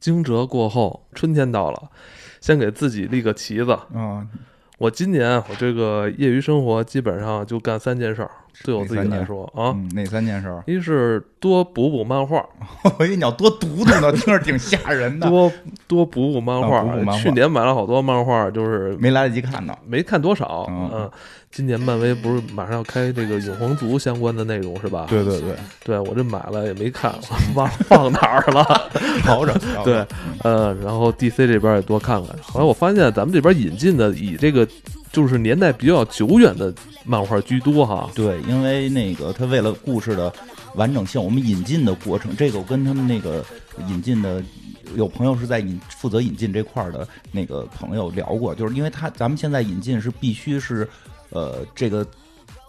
惊蛰过后，春天到了，先给自己立个旗子。啊，我今年我这个业余生活基本上就干三件事儿，对我自己来说啊，嗯，哪三件事儿？一是多补补漫画，我以为你要多读读呢，听着挺吓人的。多多补补漫画。去年买了好多漫画，就是没来得及看呢。没看多少。嗯嗯，今年漫威不是马上要开这个永恒族相关的内容是吧？对对对，对，我这买了也没看，忘放哪儿了。好着。对，呃，然后 DC 这边也多看看。后来我发现咱们这边引进的以这个就是年代比较久远的漫画居多哈。对，因为那个他为了故事的完整性，我们引进的过程，这个我跟他们那个引进的有朋友是在引负责引进这块儿的那个朋友聊过，就是因为他咱们现在引进是必须是呃这个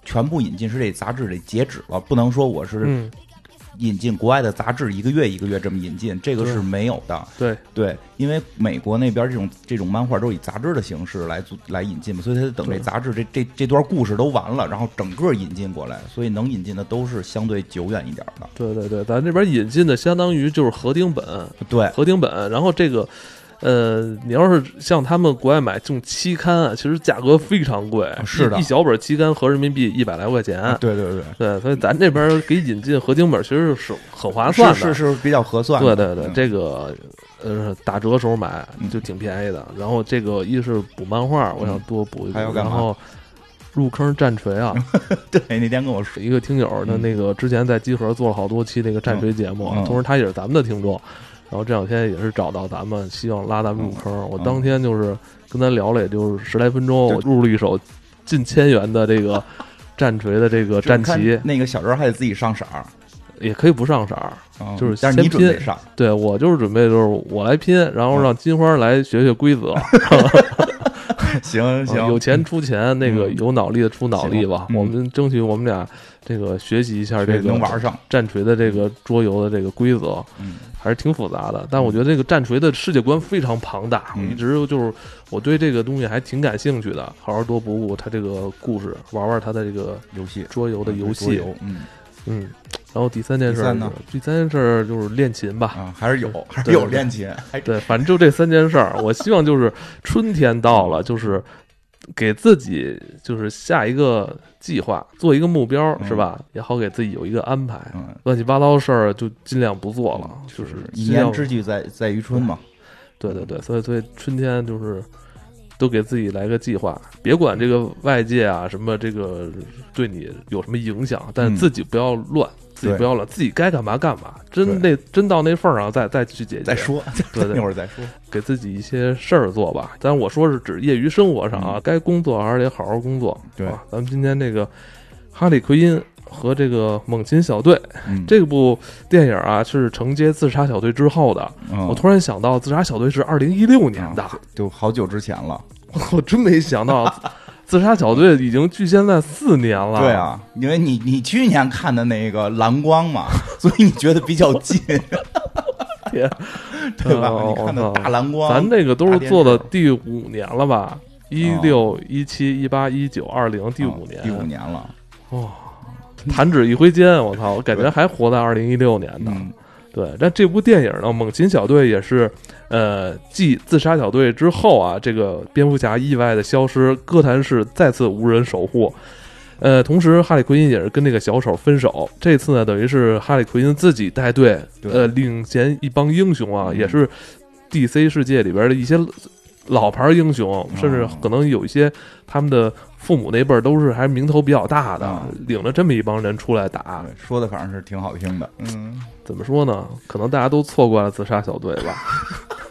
全部引进是这杂志得截止了，不能说我是嗯，引进国外的杂志一个月一个月这么引进，这个是没有的。对，对，因为美国那边这种这种漫画都是以杂志的形式来做来引进嘛，所以他得等这杂志这这这段故事都完了，然后整个引进过来，所以能引进的都是相对久远一点的。对对对，咱这边引进的相当于就是合订本，对，合订本。然后这个，呃，你要是像他们国外买这种期刊啊，其实价格非常贵，是的一一小本期刊合人民币一百来块钱。对对对，对，所以咱这边给引进合订本其实是很划算的。是是是比较合算对的。对对，嗯这个呃打折时候买嗯就挺便宜的。然后这个一是补漫画，我想多补一补，还要干嘛然后入坑战锤啊，对那天跟我说，一个听友他那个之前在集合做了好多期那个战锤节目，同时他也是咱们的听众。然后这两天也是找到咱们，希望拉咱们入坑。我嗯当天就是跟他聊了，也就是十来分钟，对我入了一手近千元的这个 战锤的这个战旗，那个小人还得自己上色儿，也可以不上色儿。嗯就是但是你先拼准备上，对我就是准备就是我来拼，然后让金花来学学规则。行啊行，有钱出钱，那个嗯有脑力的出脑力吧。嗯我们争取我们俩这个学习一下这个能玩上，战锤的这个桌游的这个规则，嗯还是挺复杂的。但我觉得这个战锤的世界观非常庞大，嗯我一直就是我对这个东西还挺感兴趣的，好好多补补它这个故事，玩玩它的这个游戏桌游的游戏。游，嗯嗯，然后第三件事儿第三呢，第三件事儿就是练琴吧。啊，还是有，还是有练琴，还对，反正就这三件事儿，我希望就是春天到了，就是给自己就是下一个计划，做一个目标，嗯是吧？也好给自己有一个安排。嗯。乱七八糟的事儿就尽量不做了，就是一年之计在在于春嘛，对对对，所以所以春天就是都给自己来个计划，别管这个外界啊什么这个对你有什么影响，但自己不要乱，自己不要了，自己该干嘛干嘛，真那真到那份儿上再再去解决。再说，对 对一会儿再说。给自己一些事儿做吧。但，我说是指业余生活上啊，嗯该工作还是得好好工作。对啊，咱们今天这个哈利奎因和这个猛禽小队嗯，这部电影啊，是承接自杀小队之后的。嗯我突然想到，自杀小队是二零一六年的，啊就好久之前了。我真没想到，自杀小队已经距现在四年了。对，啊，因为你你去年看的那个蓝光嘛，所以你觉得比较近，天，对吧？哦你看的大蓝光，咱这个都是做的大第五年了吧？一六、一七、一八、一九、二零，第五年，哦第五年了。哇，弹指一挥间，我操！我感觉还活在二零一六年呢。嗯，对，那这部电影呢，《猛禽小队》也是，呃，继自杀小队之后啊，这个蝙蝠侠意外的消失，哥谭市再次无人守护。呃，同时哈利奎因也是跟那个小丑分手。这次呢，等于是哈利奎因自己带队，呃，领衔一帮英雄啊，嗯也是 DC 世界里边的一些老牌英雄，甚至哦可能有一些他们的父母那辈儿都是还名头比较大的，啊领着这么一帮人出来打。说的反正是挺好听的。嗯，怎么说呢？可能大家都错过了自杀小队吧。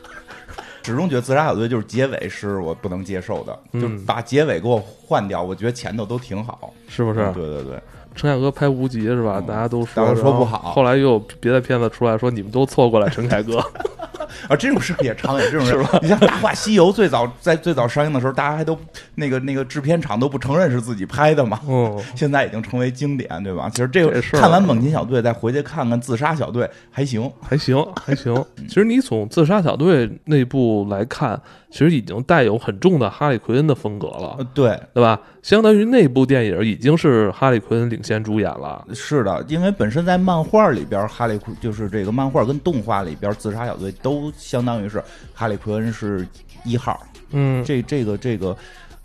始终觉得自杀小队就是结尾是我不能接受的，嗯就把结尾给我换掉，我觉得前头都挺好。是不是？对对对，陈凯歌拍无极是吧？嗯大家都说，说不好后来又有别的片子出来说你们都错过了陈凯歌，啊，这种事儿也常有，这种事 吧。你像《大话西游》最早在最早上映的时候，大家还都那个那个制片厂都不承认是自己拍的嘛。嗯，现在已经成为经典，对吧？其实这个这看完《猛禽小队》，再回去看看《自杀小队》，还行。还行还行。其实你从自杀小队那部来看，其实已经带有很重的哈利奎恩的风格了呃，，对，对吧？相当于那部电影已经是哈利·奎恩领衔主演了。是的，因为本身在漫画里边，哈利奎就是这个漫画跟动画里边，自杀小队都相当于是哈利·奎恩是一号。嗯，这这个这个，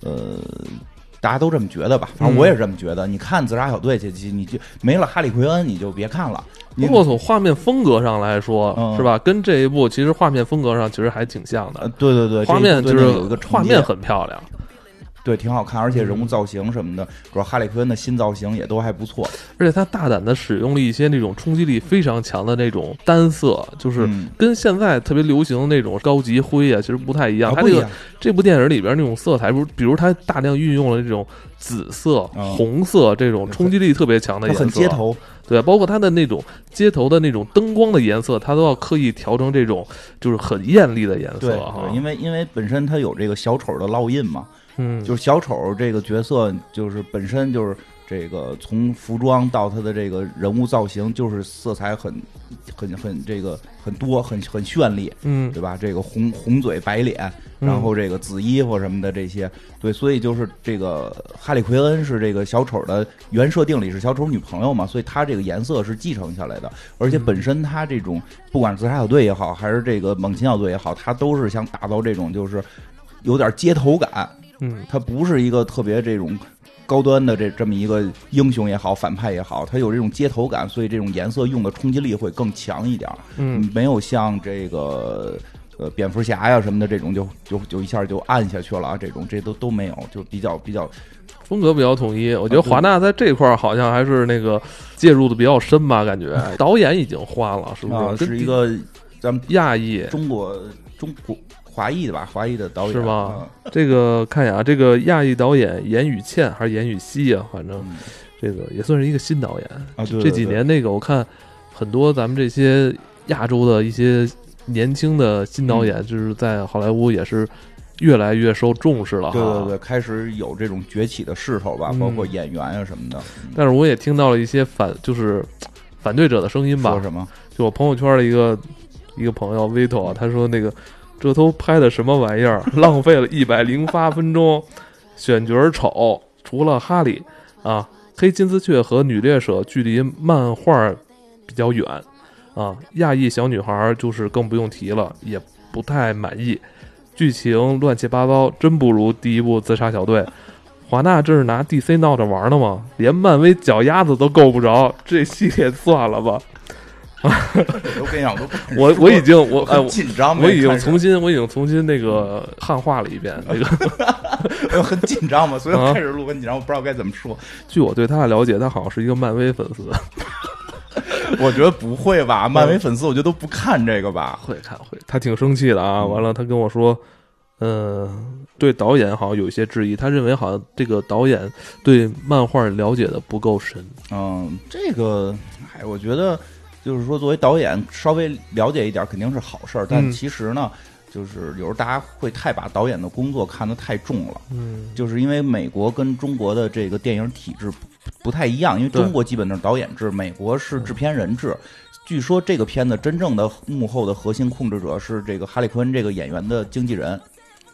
呃，大家都这么觉得吧？反正我也是这么觉得。你看自杀小队这期，你就没了哈利·奎恩，你就别看了。不过从画面风格上来说，嗯是吧？跟这一部其实画面风格上其实还挺像呃的。，对对对，画面就是有一个画面很漂亮，对，挺好看，而且人物造型什么的，主要哈利·奎恩的新造型也都还不错。而且他大胆的使用了一些那种冲击力非常强的那种单色，就是嗯跟现在特别流行的那种高级灰啊，其实不太一样。它这个这部电影里边那种色彩，比如比如他大量运用了这种紫色、嗯红色这种冲击力特别强的颜色，很街头，对，包括它的那种街头的那种灯光的颜色，它都要刻意调成这种就是很艳丽的颜色哈，。因为因为本身它有这个小丑的烙印嘛，嗯，就是小丑这个角色，就是本身就是这个从服装到他的这个人物造型，就是色彩很很很这个很多，很很绚丽，嗯。对吧？这个红红嘴白脸，嗯。然后这个紫衣服什么的这些，对，所以就是这个哈利奎恩是这个小丑的原设定里是小丑女朋友嘛，所以他这个颜色是继承下来的，而且本身他这种不管是自杀小队也好，还是这个猛禽小队也好，他都是想打造这种就是有点街头感，嗯他不是一个特别这种高端的这这么一个英雄也好，反派也好，他有这种街头感，所以这种颜色用的冲击力会更强一点儿。嗯，没有像这个呃蝙蝠侠呀什么的这种就就就一下就暗下去了啊，这种这都都没有，就比较比较风格比较统一。我觉得华纳在这块儿好像还是那个介入的比较深吧，感觉 导演已经换了，是不啊？是一个咱们亚裔。中国中国华裔的吧，华裔的导演是吗啊这个看一眼啊，这个亚裔导演严宇倩还是严宇熙啊，反正嗯这个也算是一个新导演。啊，对这几年那个我看很多咱们这些亚洲的一些年轻的新导嗯演，就是在好莱坞也是越来越受重视了。对对对，开始有这种崛起的势头吧，嗯包括演员啊什么的。嗯但是我也听到了一些反，就是反对者的声音吧说。什么？就我朋友圈的一个一个朋友 Vito 啊，他说那个这都拍的什么玩意儿，浪费了一百零八分钟，选角丑，除了哈利啊，黑金丝雀和女猎者距离漫画比较远啊，亚裔小女孩就是更不用提了，也不太满意，剧情乱七八糟，真不如第一部自杀小队。华纳这是拿 DC 闹着玩呢吗？连漫威脚丫子都够不着，这系列算了吧。我 都跟你讲，我都我我已经我哎很紧张，我已经重新我已经重新那个汉化了一遍。那个 我很紧张嘛，所以开始录很紧张，我不知道该怎么说。据我对他的了解，他好像是一个漫威粉丝，我觉得不会吧？漫威粉丝我觉得都不看这个吧？会看会。他挺生气的啊！嗯完了，他跟我说，嗯、对导演好像有一些质疑，他认为好像这个导演对漫画了解的不够深。嗯，这个，哎，我觉得就是说，作为导演稍微了解一点肯定是好事儿，但嗯其实呢，就是有时候大家会太把导演的工作看得太重了。嗯，就是因为美国跟中国的这个电影体制不不太一样，因为中国基本都是导演制，美国是制片人制。据说这个片子真正的幕后的核心控制者是这个哈利·奎恩这个演员的经纪人。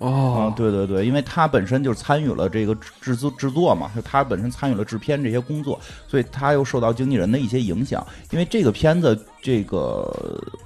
哦，，对对对，因为他本身就参与了这个制制作制作嘛，他本身参与了制片这些工作，所以他又受到经纪人的一些影响。因为这个片子，这个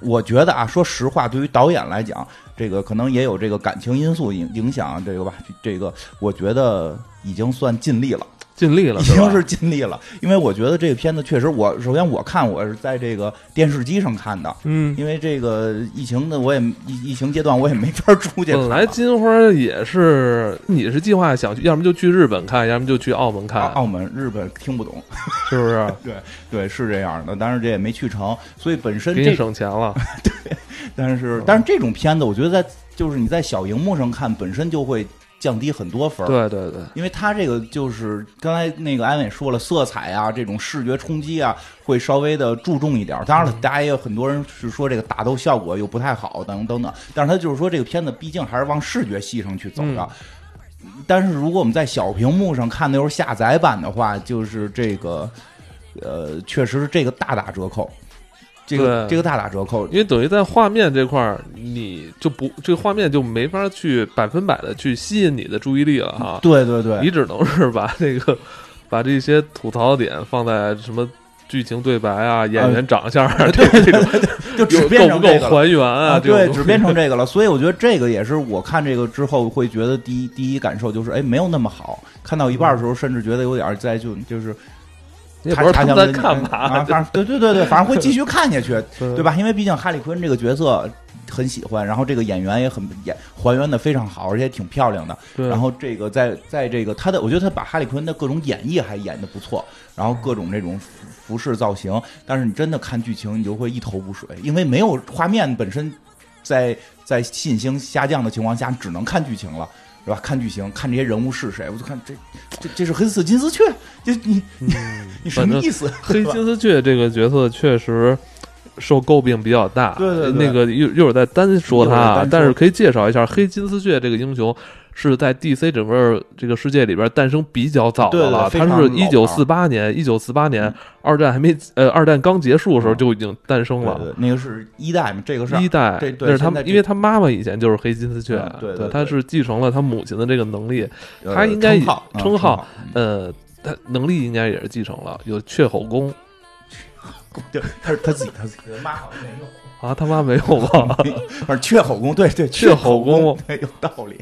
我觉得啊，说实话，对于导演来讲，这个可能也有这个感情因素影影响，这个吧，这个我觉得已经算尽力了。尽力了，已经是尽力了，因为我觉得这个片子确实我，首先我看我是在这个电视机上看的，嗯。因为这个疫情的我也疫疫情阶段我也没法出去本。来金花也是，你是计划想去，要么就去日本看，要么就去澳门看，澳澳门、日本听不懂，是不是？对对是这样的，但是这也没去成，所以本身这，省钱了。对但是但是这种片子，我觉得在就是你在小荧幕上看，本身就会降低很多分儿。对对对，因为它这个就是刚才那个安伟说了，色彩啊，这种视觉冲击啊，会稍微的注重一点儿。当然了，大家也有很多人是说这个打斗效果又不太好，等等等。但是他就是说这个片子毕竟还是往视觉系上去走的。但是如果我们在小屏幕上看的又是下载版的话，就是这个，呃，确实是这个大打折扣。这个这个大打折扣。因为等于在画面这块儿，你就不这个画面就没法去百分百的去吸引你的注意力了哈。对对对，你只能是把这个把这些吐槽点放在什么剧情对白啊、演员长相啊，这这种就只变成这个了。还原啊？啊，对，只变成这个了，所以我觉得这个也是我看这个之后会觉得第一第一感受就是，哎，没有那么好。看到一半的时候，甚至觉得有点在就就是你也不知道他们在干啊，嘛，反正对对对对，反正会继续看下去，对对吧？因为毕竟哈利坤这个角色很喜欢，然后这个演员也很演还原的非常好，而且挺漂亮的。然后这个在在这个他的，我觉得他把哈利坤的各种演绎还演的不错，然后各种这种服服饰造型，但是你真的看剧情，你就会一头雾水，因为没有画面本身在在信心下降的情况下，只能看剧情了。是吧？看剧情，看这些人物是谁，我就看这这这是黑色金丝雀，这你你你什么意思？黑金丝雀这个角色确实受诟病比较大。对对对那个一一会儿再单说他但是可以介绍一下黑金丝雀这个英雄。是在 DC 整个这个世界里边诞生比较早的了，他是一九老四八年，一九四八年嗯二战还没呃二战刚结束的时候嗯就已经诞生了。那个是一代嘛，这个是一代，那是他因为他妈妈以前就是黑金丝雀嗯，对对对他是继承了他母亲的这个能力，呃他应该称号嗯称号呃，他能力应该也是继承了，有雀吼功 对，他是他自己他自己的妈好像没有。啊，他妈没有吧？反正雀吼功，对对，雀吼功功，对，有道理。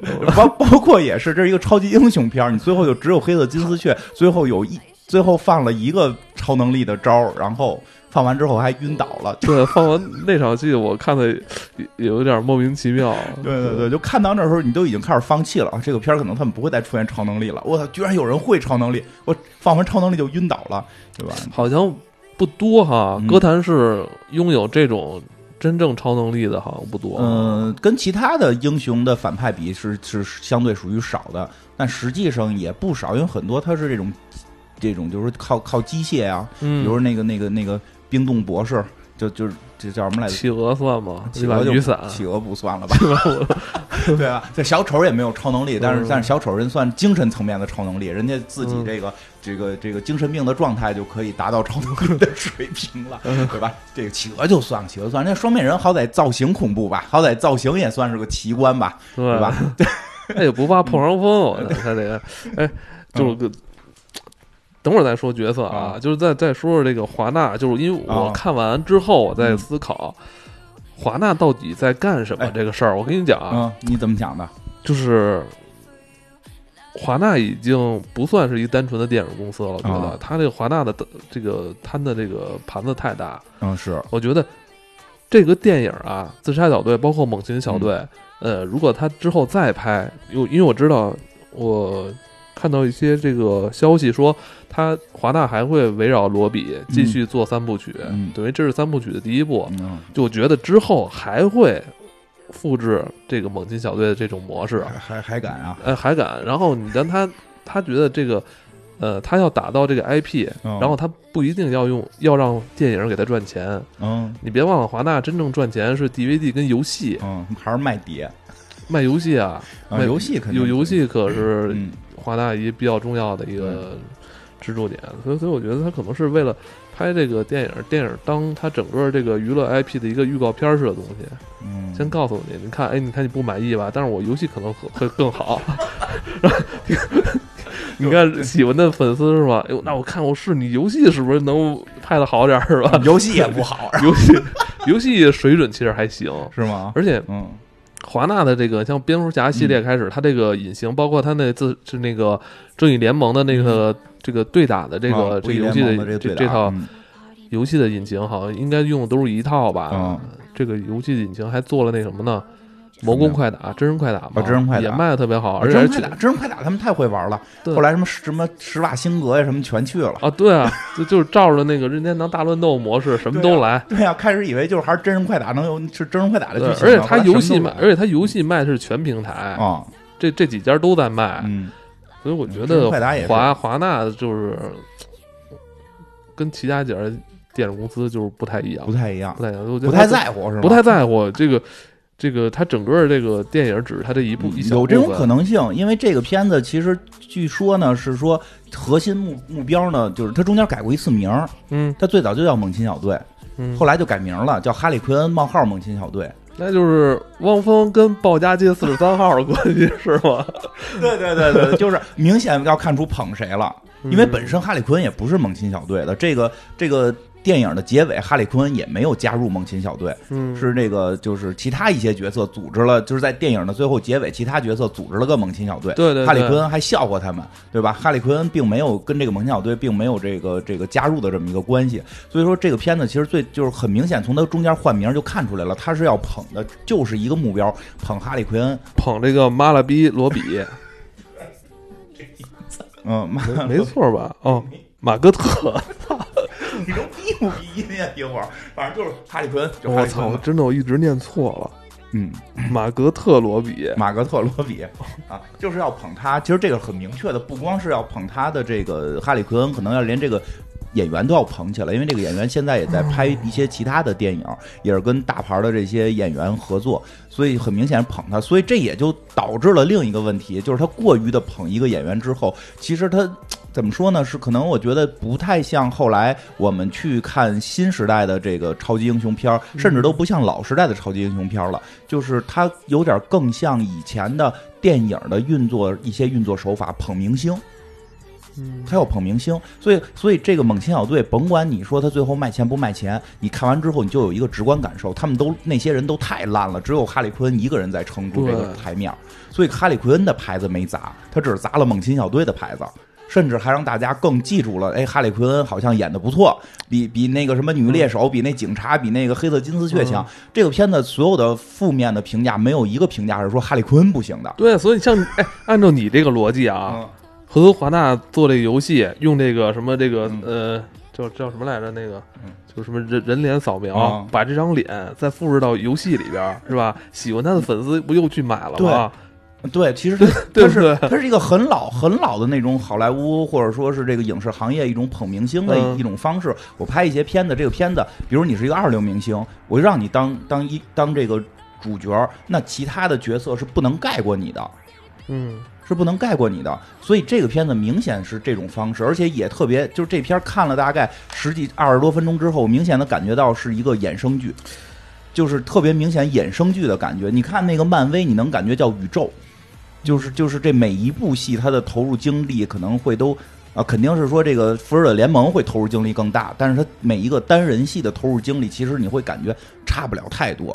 包包括也是，这是一个超级英雄片儿，你最后就只有黑色金丝雀，最后有一最后放了一个超能力的招儿，然后放完之后还晕倒了。对，放完那场戏，我看的也有点莫名其妙。对对对，就看到那时候，你都已经开始放弃了啊！这个片儿可能他们不会再出现超能力了。我操，居然有人会超能力！我放完超能力就晕倒了，对吧？好像不多哈嗯，歌坛是拥有这种真正超能力的，好像不多。嗯，跟其他的英雄的反派比是是相对属于少的，但实际上也不少，因为很多他是这种这种就是靠靠机械啊，比嗯，如那个那个那个冰冻博士，就就是这叫什么来着？企鹅算吗？企鹅就雨伞，企鹅不算了吧？对啊？这小丑也没有超能力，但是嗯但是小丑人算精神层面的超能力，人家自己嗯这个这个这个精神病的状态就可以达到超能力的水平了，嗯对吧？这个企鹅就算了，企鹅算了，那双面人好歹造型恐怖吧，好歹造型也算是个奇观吧，对对吧？他也不怕破伤风，他这个，哎，就是个。等会儿再说角色啊，啊就是再再说说这个华纳，就是因为我啊看完之后，我在嗯思考华纳到底在干什么哎这个事儿。我跟你讲啊，嗯，你怎么讲的？就是华纳已经不算是一单纯的电影公司了，我觉得啊。他这个华纳的这个摊的这个盘子太大，嗯，是，我觉得这个电影啊，《自杀小队》包括《猛禽小队》，嗯。呃，如果他之后再拍，因为因为我知道我看到一些这个消息说，他华纳还会围绕罗比继续做三部曲，嗯。等于这是三部曲的第一部，嗯，就我觉得之后还会复制这个《猛禽小队》的这种模式，还还还敢啊？呃，还敢。然后你让他他觉得这个。呃，他要打造这个 IP，、嗯然后他不一定要用要让电影给他赚钱，嗯你别忘了，华纳真正赚钱是 DVD 跟游戏，嗯，还是卖碟。卖游戏啊，啊，卖游戏肯定有游戏可是嗯。华纳一比较重要的一个支柱点，所以所以我觉得他可能是为了拍这个电影，电影当它整个这个娱乐 IP 的一个预告片式的东西，嗯，先告诉你，你看，哎，你看你不满意吧？但是我游戏可能会会更好。你看喜欢的粉丝是吧？哎呦，那我看我是你游戏是不是能拍的好点是吧？游戏也不好，游戏游戏水准其实还行，是吗？而且嗯华纳的这个像蝙蝠侠系列开始，它这个隐形，包括它那自是那个正义联盟的那个这个对打的这个啊这个游戏的这这套嗯游戏的引擎，好像应该用的都是一套吧嗯？这个游戏引擎还做了那什么呢？魔宫快打、真人快打嘛，啊真人快打也卖的特别好，啊而且真人快打，真人快打，他们太会玩了。后来什么什么施瓦辛格呀，什么全去了。啊，对啊，就就是照着那个任天堂大乱斗模式，什么都来。对啊、开始以为就是还是真人快打能有是真人快打的，剧情，而且他游戏卖，而且他游戏卖的是全平台，啊，这这几家都在卖，嗯，所以我觉得华华纳就是跟其他几家电影公司就是不太一样不，太一样不，太一样，不太在乎是吧？不太在乎这个这个他整个这个电影只是他的一部一小有这种可能性，因为这个片子其实据说呢是说核心目目标呢就是他中间改过一次名儿，嗯它最早就叫猛禽小队，嗯，后来就改名了，叫哈利奎恩冒号猛禽小队。那就是汪峰跟鲍家街四十三号的关系是吗？对对对对，就是明显要看出捧谁了，因为嗯本身哈利奎恩也不是猛禽小队的，这个这个。电影的结尾，哈利奎恩也没有加入猛禽小队，嗯是这个就是其他一些角色组织了，就是在电影的最后结尾，其他角色组织了个猛禽小队。对对对哈利奎恩还笑话他们，对吧？哈利奎恩并没有跟这个猛禽小队并没有这个这个加入的这么一个关系，所以说这个片子其实最就是很明显，从他中间换名就看出来了，他是要捧的就是一个目标，捧哈利奎恩。捧这个马拉比罗比，嗯，妈没没错吧？哦，马哥特，你都逼不逼音呀？一会儿，反正就是哈利奎恩，我操。真的我一直念错了，嗯，马格特罗比，马格特罗比啊，就是要捧他。其实这个很明确的，不光是要捧他的这个哈利奎恩，可能要连这个演员都要捧起来，因为这个演员现在也在拍一些其他的电影，也是跟大牌的这些演员合作，所以很明显捧他。所以这也就导致了另一个问题，就是他过于的捧一个演员之后，其实他。怎么说呢？是可能我觉得不太像后来我们去看新时代的这个超级英雄片儿，甚至都不像老时代的超级英雄片儿了。就是它有点更像以前的电影的运作一些运作手法，捧明星。嗯他要捧明星，所以所以这个猛禽小队，甭管你说他最后卖钱不卖钱，你看完之后你就有一个直观感受，他们都那些人都太烂了，只有哈利奎恩一个人在撑住这个台面，所以哈利奎恩的牌子没砸，他只是砸了猛禽小队的牌子。甚至还让大家更记住了，哎，哈利奎恩好像演的不错，比比那个什么女猎手，比那警察，比那个黑色金丝雀强。这个片子所有的负面的评价，没有一个评价是说哈利奎恩不行的。对，所以像哎，按照你这个逻辑啊，嗯，和和华纳做这个游戏，用这个什么这个嗯呃，叫叫什么来着？那个嗯就是什么人人脸扫描，啊把这张脸再复制到游戏里边儿，是吧？喜欢他的粉丝不又去买了吗？对，其实它 它是对不对？它是一个很老很老的那种好莱坞或者说是这个影视行业一种捧明星的嗯一种方式。我拍一些片子，这个片子，比如你是一个二流明星，我就让你当当一当这个主角，那其他的角色是不能盖过你的。嗯，是不能盖过你的，所以这个片子明显是这种方式，而且也特别，就是这片看了大概十几二十多分钟之后，明显的感觉到是一个衍生剧，就是特别明显衍生剧的感觉。你看那个漫威，你能感觉叫宇宙，就是就是这每一部戏它的投入精力可能会都啊，肯定是说这个复仇者联盟会投入精力更大，但是它每一个单人戏的投入精力，其实你会感觉差不了太多。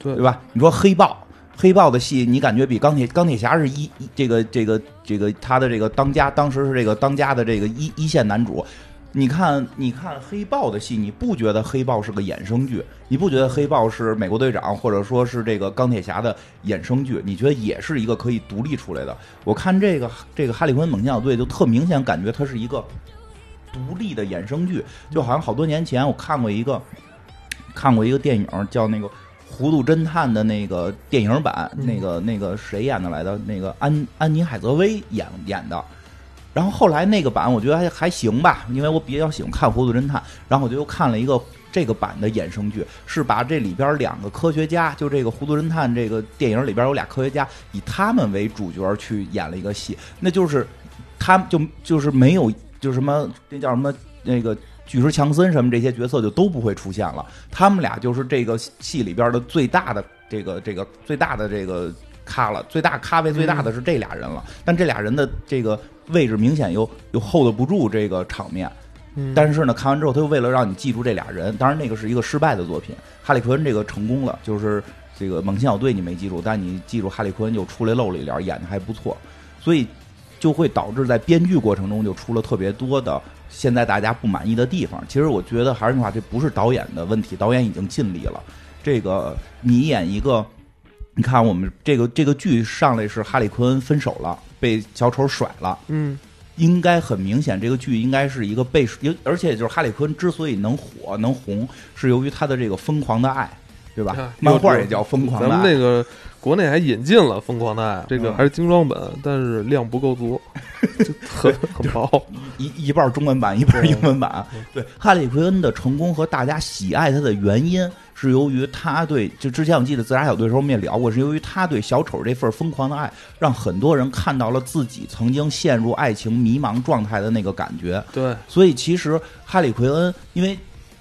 对对吧？你说黑豹，黑豹的戏你感觉比钢铁钢铁侠是一一这个这个这个他的这个当家，当时是这个当家的这个一一线男主。你看，你看黑豹的戏，你不觉得黑豹是个衍生剧？你不觉得黑豹是美国队长，或者说是这个钢铁侠的衍生剧？你觉得也是一个可以独立出来的？我看这个这个哈利奎恩猛将队，就特明显感觉它是一个独立的衍生剧，就好像好多年前我看过一个看过一个电影叫那个。糊涂侦探的那个电影版，嗯那个那个谁演的来的？那个安安妮海瑟薇演演的。然后后来那个版我觉得还还行吧，因为我比较喜欢看《糊涂侦探》，然后我就又看了一个这个版的衍生剧，是把这里边两个科学家，就这个《糊涂侦探》这个电影里边有俩科学家，以他们为主角去演了一个戏，那就是他们就就是没有就什么那叫什么那个巨石强森什么这些角色就都不会出现了，他们俩就是这个戏里边的最大的这个这个最大的这个咖了，最大咖位最大的是这俩人了，但这俩人的这个位置明显又又 hold 不住这个场面。嗯但是呢，看完之后，他又为了让你记住这俩人，当然那个是一个失败的作品。哈利奎恩这个成功了，就是这个猛禽小队你没记住，但你记住哈利奎恩又出来露了一脸，演的还不错，所以就会导致在编剧过程中就出了特别多的现在大家不满意的地方。其实我觉得还是那句话，这不是导演的问题，导演已经尽力了。这个你演一个，你看我们这个这个剧上来是哈利奎恩分手了，被小丑甩了。嗯应该很明显，这个剧应该是一个被，而且就是哈里坤之所以能火能红，是由于他的这个疯狂的爱，对吧啊？漫画也叫疯狂咱的爱。们那个国内还引进了《疯狂的爱》，这个嗯还是精装本，但是量不够足，就很很薄。一一半中文版，一半英文版。对，哈利奎恩的成功和大家喜爱他的原因，是由于他对就之前我记得自杀小队的时候我们也聊过，是由于他对小丑这份疯狂的爱，让很多人看到了自己曾经陷入爱情迷茫状态的那个感觉。对，所以其实哈利奎恩，因为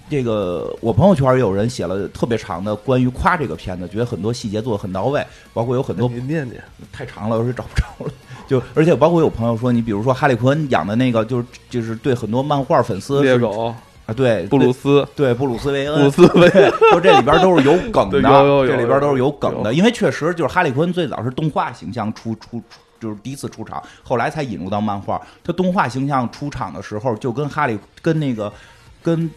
这个我朋友圈也有人写了特别长的关于夸这个片子，觉得很多细节做的很到位，包括有很多你念念，太长了，我是找不着了。就而且包括有朋友说，你比如说哈利奎恩养的那个，就是就是对很多漫画粉丝是猎狗啊，对布鲁斯，对布鲁斯韦恩，布鲁斯韦恩，说这里边都是有梗的，这里边都是有梗的，因为确实就是哈利奎恩最早是动画形象出出。出就是第一次出场，后来才引入到漫画。他动画形象出场的时候，就跟哈利跟那个跟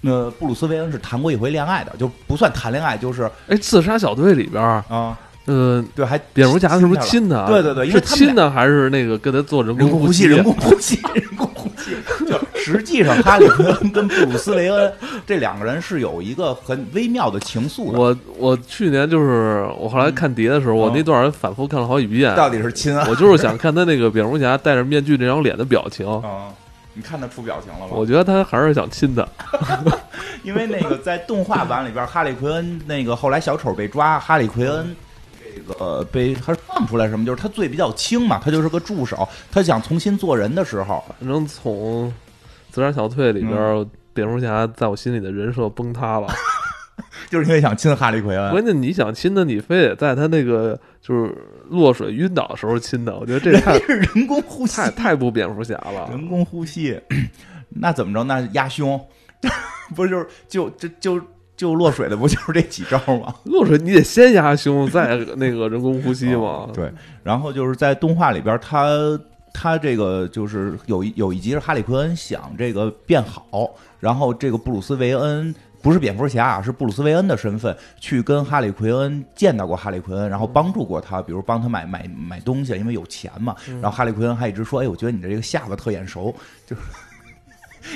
比呃布鲁斯韦恩是谈过一回恋爱的，就不算谈恋爱，就是哎，自杀小队里边儿，啊，呃，对，还蝙蝠侠是不是亲亲他？对对对因是亲的还是那个跟他做人人工呼吸，人工呼吸，人工呼吸。就实际上，哈里奎恩跟布鲁斯韦恩这两个人是有一个很微妙的情愫的。我我去年就是我后来看碟的时候，我嗯那段反复看了好几遍，到底是亲啊？我就是想看他那个蝙蝠侠戴着面具那张脸的表情。啊，你看他出表情了吗？我觉得他还是想亲他，因为那个在动画版里边，哈利奎恩那个后来小丑被抓，哈利奎恩这个被他放出来什么，就是他罪比较轻嘛，他就是个助手，他想重新做人的时候，反正从自杀小队里边儿，蝙蝠侠在我心里的人设崩塌了。就是因为想亲哈利奎恩。关键你想亲的，你非得在他那个就是落水晕倒的时候亲的，我觉得这太是人工呼吸太，太不蝙蝠侠了。人工呼吸，那怎么着？那压胸，不是就是就就就就落水的，不就是这几招吗？落水你得先压胸，再那个人工呼吸嘛。哦对，然后就是在动画里边，他他这个就是有一有一集是哈利奎恩想这个变好，然后这个布鲁斯韦恩。不是蝙蝠侠啊，是布鲁斯韦恩的身份去跟哈利奎恩见到过哈利奎恩，然后帮助过他，比如帮他买买买东西，因为有钱嘛。然后哈利奎恩还一直说：“哎，我觉得你的这个下巴特眼熟，就是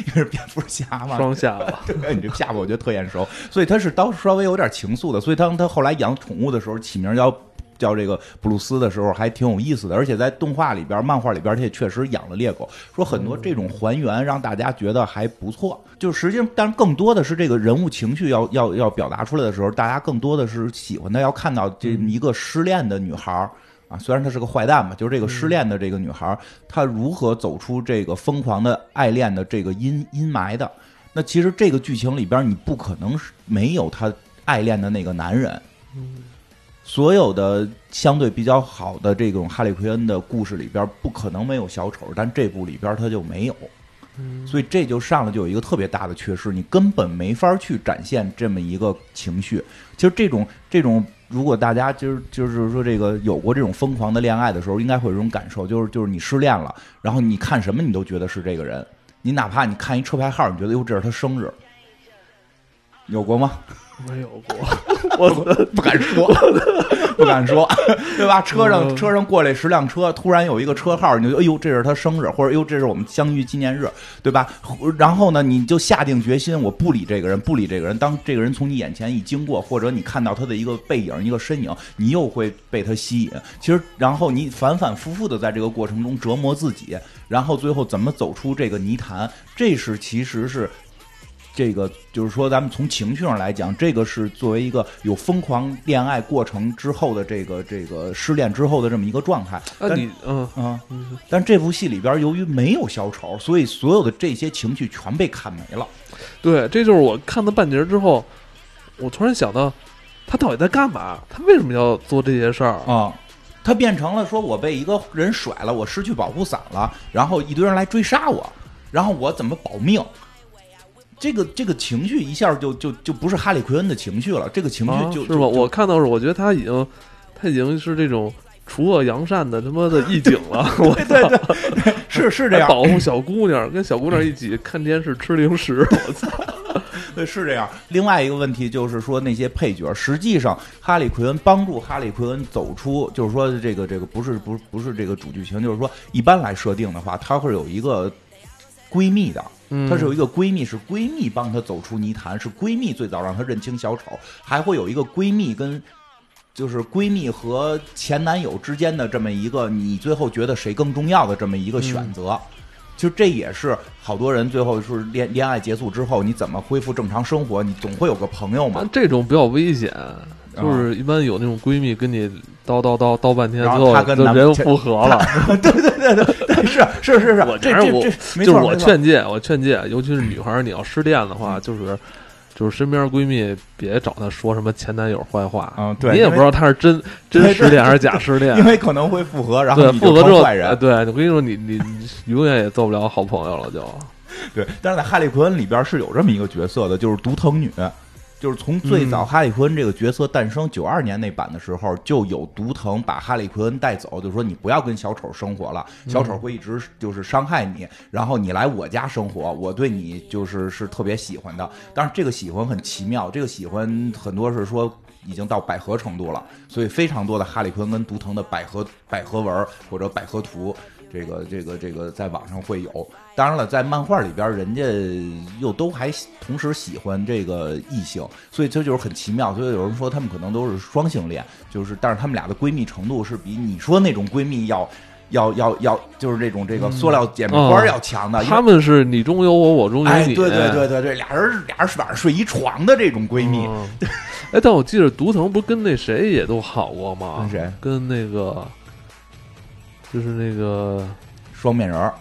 因为是蝙蝠侠嘛，双下巴，对，你这下巴我觉得特眼熟，所以他是当稍微有点情愫的。所以当他后来养宠物的时候，起名叫叫这个布鲁斯的时候，还挺有意思的。而且在动画里边、漫画里边，他也确实养了猎狗，说很多这种还原让大家觉得还不错。就实际上，但更多的是这个人物情绪要要要表达出来的时候，大家更多的是喜欢的，要看到这一个失恋的女孩儿。啊，虽然她是个坏蛋吧，就是这个失恋的这个女孩儿，她如何走出这个疯狂的爱恋的这个阴阴霾的？那其实这个剧情里边，你不可能是没有她爱恋的那个男人。嗯所有的相对比较好的这种哈利奎恩的故事里边，不可能没有小丑，但这部里边他就没有。所以这就上来就有一个特别大的缺失，你根本没法去展现这么一个情绪。其实这种这种，如果大家就是就是说这个有过这种疯狂的恋爱的时候，应该会有这种感受，就是就是你失恋了，然后你看什么你都觉得是这个人，你哪怕你看一车牌号，你觉得哟这是他生日，有过吗？没有过，我不敢说，不敢说 对吧？车上嗯车上过来十辆车，突然有一个车号，你就哎呦，这是他生日，或者哎呦，这是我们相遇纪念日，对吧？然后呢，你就下定决心，我不理这个人，不理这个人。当这个人从你眼前一经过，或者你看到他的一个背影、一个身影，你又会被他吸引。其实，然后你反反复复的在这个过程中折磨自己，然后最后怎么走出这个泥潭，这是其实是。这个就是说，咱们从情绪上来讲，这个是作为一个有疯狂恋爱过程之后的这个这个失恋之后的这么一个状态。那但你嗯，嗯，但这部戏里边由于没有小丑，所以所有的这些情绪全被砍没了。对，这就是我看到半截儿之后，我突然想到，他到底在干嘛？他为什么要做这些事儿？啊，他变成了说我被一个人甩了，我失去保护伞了，然后一堆人来追杀我，然后我怎么保命？这个这个情绪一下就就就不是哈利奎恩的情绪了，这个情啊绪就是就吗？我看到是，我觉得他已经，他已经是这种除恶扬善的他妈的义警了。我对对对，是是这样，保护小姑娘，跟小姑娘一起看电视吃零食。我操！对，是这样。另外一个问题就是说，那些配角，实际上哈利奎恩帮助哈利奎恩走出，就是说这个这个不是不是不是这个主剧情，就是说一般来设定的话，他会有一个闺蜜的，嗯她是有一个闺蜜，是闺蜜帮她走出泥潭，是闺蜜最早让她认清小丑，还会有一个闺蜜跟。就是闺蜜和前男友之间的这么一个，你最后觉得谁更重要的这么一个选择，其实这也是好多人最后是恋恋爱结束之后，你怎么恢复正常生活？你总会有个朋友嘛。这种比较危险，就是一般有那种闺蜜跟你叨叨叨叨半天，然最后就人复合了。是是是是，我这反正我就是我劝诫，我劝诫，尤其是女孩儿，你要失恋的话，就是就是身边闺蜜别找她说什么前男友坏话，嗯对你也不知道她是真真失恋还是假失恋 因。为可能会复合，然后，复合之后。对，我跟你说，你你你永远也做不了好朋友了，就 对，但是在《哈利奎恩》里边是有这么一个角色的，就是独藤女。就是从最早嗯哈利奎恩这个角色诞生九二年那版的时候，就有毒藤把哈利奎恩带走，就说你不要跟小丑生活了，小丑会一直就是伤害你，然后你来我家生活，我对你就是是特别喜欢的。但是这个喜欢很奇妙，这个喜欢很多是说已经到百合程度了，所以非常多的哈利奎恩跟毒藤的百合百合文或者百合图。这个这个这个在网上会有，当然了，在漫画里边，人家又都还喜同时喜欢这个异性，所以这就是很奇妙。所以有人说他们可能都是双性恋，就是但是他们俩的闺蜜程度是比你说那种闺蜜要要要要，就是这种这个塑料姐妹花哦要强的。因为她们是你中有我，我中有哎，你。对对对对对，俩人俩人晚上睡一床的这种闺蜜，嗯哎，但我记得独藤不是跟那谁也都好过吗？跟谁？跟那个，就是那个，双面人儿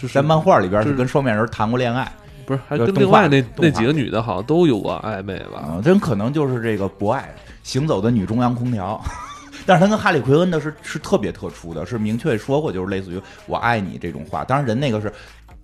就是在漫画里边是是跟双面人谈过恋爱不是还跟另外那那几个女的好像都有过暧昧吧？啊，真可能就是这个博爱行走的女中央空调。但是他跟哈利奎恩的是是特别特殊的，是明确说过，就是类似于“我爱你”这种话。当然，人那个是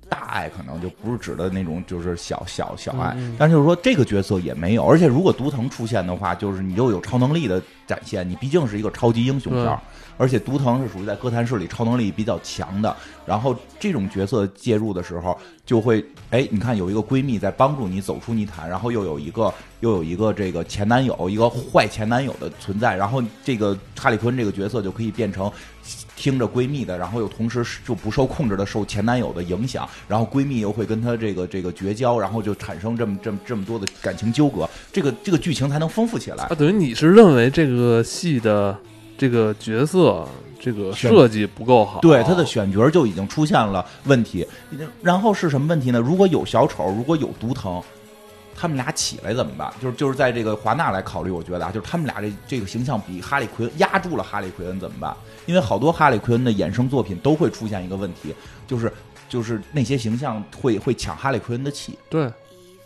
大爱，可能就不是指的那种就是小小小爱。嗯嗯但就是说，这个角色也没有。而且，如果毒藤出现的话，就是你又有超能力的展现，你毕竟是一个超级英雄片儿。而且独藤是属于在哥谭市里超能力比较强的，然后这种角色介入的时候，就会哎，你看有一个闺蜜在帮助你走出泥潭，然后又有一个又有一个这个前男友，一个坏前男友的存在，然后这个哈利坤这个角色就可以变成听着闺蜜的，然后又同时就不受控制的受前男友的影响，然后闺蜜又会跟她这个这个绝交，然后就产生这么这么这么多的感情纠葛，这个这个剧情才能丰富起来啊，。等于你是认为这个戏的这个角色这个设计不够好？对他的选角就已经出现了问题。然后是什么问题呢？如果有小丑，如果有毒藤，他们俩起来怎么办？就是就是在这个华纳来考虑，我觉得啊，就是他们俩这这个形象比哈利奎恩压住了哈利奎恩怎么办？因为好多哈利奎恩的衍生作品都会出现一个问题，就是就是那些形象会会抢哈利奎恩的气。对，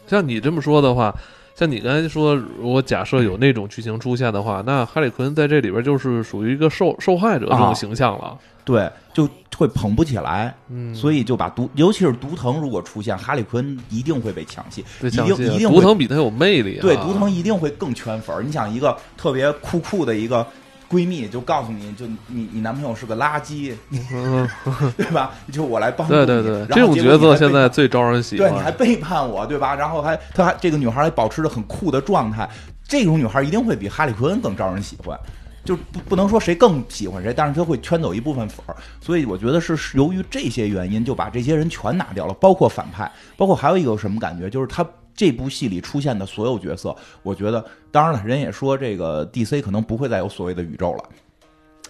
像你这么说的话，像你刚才说，如果假设有那种剧情出现的话，那哈利奎恩在这里边就是属于一个受受害者这啊种形象了。对，就会捧不起来，嗯，所以就把毒，尤其是毒藤如果出现，哈利奎恩一定会被抢戏，一对一定会毒藤比他有魅力、啊。对，毒藤一定会更圈粉儿。你想一个特别酷酷的一个闺蜜，就告诉你就你你男朋友是个垃圾，嗯，对吧？就我来帮助你。对对对，这种角色现在最招人喜欢。对你还背叛我，对吧？然后还她还这个女孩还保持着很酷的状态，这种女孩一定会比哈利奎恩更招人喜欢。就不不能说谁更喜欢谁，但是她会圈走一部分粉儿，所以我觉得是由于这些原因，就把这些人全拿掉了，包括反派，包括还有一个什么感觉，就是他这部戏里出现的所有角色，我觉得，当然了，人也说这个 DC 可能不会再有所谓的宇宙了。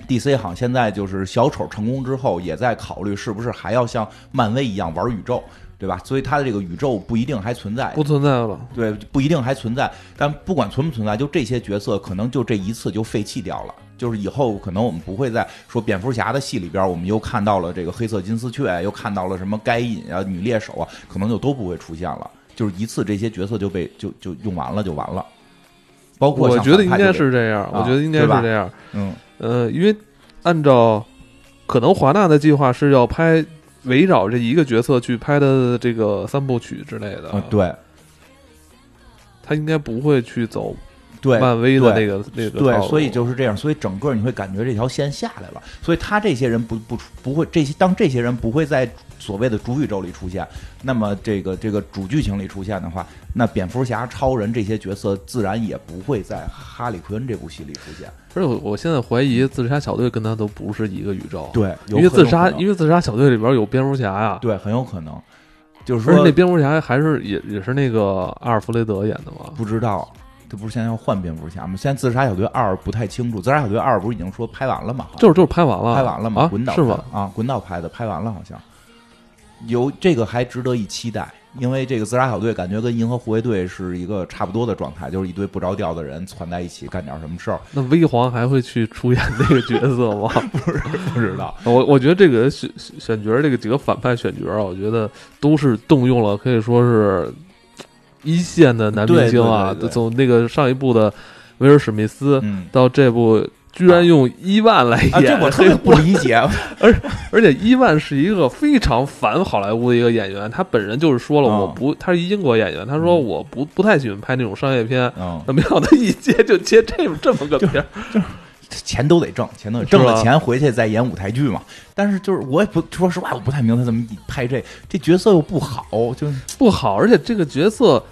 DC 好像现在就是小丑成功之后，也在考虑是不是还要像漫威一样玩宇宙，对吧？所以它的这个宇宙不一定还存在，不存在了，对，不一定还存在。但不管存不存在，就这些角色可能就这一次就废弃掉了。就是以后可能我们不会再说蝙蝠侠的戏里边，我们又看到了这个黑色金丝雀，又看到了什么该隐啊、女猎手啊，可能就都不会出现了。就是一次这些角色就被就就用完了就完了。包括我觉得应该是这样。啊我觉得应该是这样。嗯呃，因为按照可能华纳的计划是要拍围绕这一个角色去拍的这个三部曲之类的，嗯对他应该不会去走对漫威的对那个那个对所以就是这样，所以整个你会感觉这条线下来了，所以他这些人不不不会这些当这些人不会在所谓的主宇宙里出现，那么这个这个主剧情里出现的话，那蝙蝠侠、超人这些角色自然也不会在哈利奎恩这部戏里出现。而且我我现在怀疑自杀小队跟他都不是一个宇宙，，对，因为自杀，因为自杀小队里边有蝙蝠侠呀，对很有可能，就是说那蝙蝠侠还是也也是那个阿尔弗雷德演的吗，不知道。这不是现在要换蝙蝠侠吗？现在《自杀小队二》不太清楚，《自杀小队二》不是已经说拍完了吗？就是就是拍完了，拍完了吗？啊滚导是吧？啊，滚导拍的，拍完了好像。有这个还值得一期待，因为这个自杀小队感觉跟银河护卫队是一个差不多的状态，就是一堆不着调的人攒在一起干点什么事儿。那微黄还会去出演这个角色吗？不知道，我我觉得这个选选角，这个几个反派选角啊，我觉得都是动用了可以说是一线的男明星啊，从那个上一部的威尔史密斯嗯。到这部。居然用伊万来演，啊，这我特别不理解。而而且伊万是一个非常反好莱坞的一个演员，他本人就是说了，嗯我不，他是英国演员，他说我不不太喜欢拍那种商业片，嗯，没想到一接就接这么这么个片儿，钱都得挣，钱都得挣了钱回去再演舞台剧嘛。但是就是我也不说实话，我不太明白他怎么拍这这角色又不好，就是不好，而且这个角色。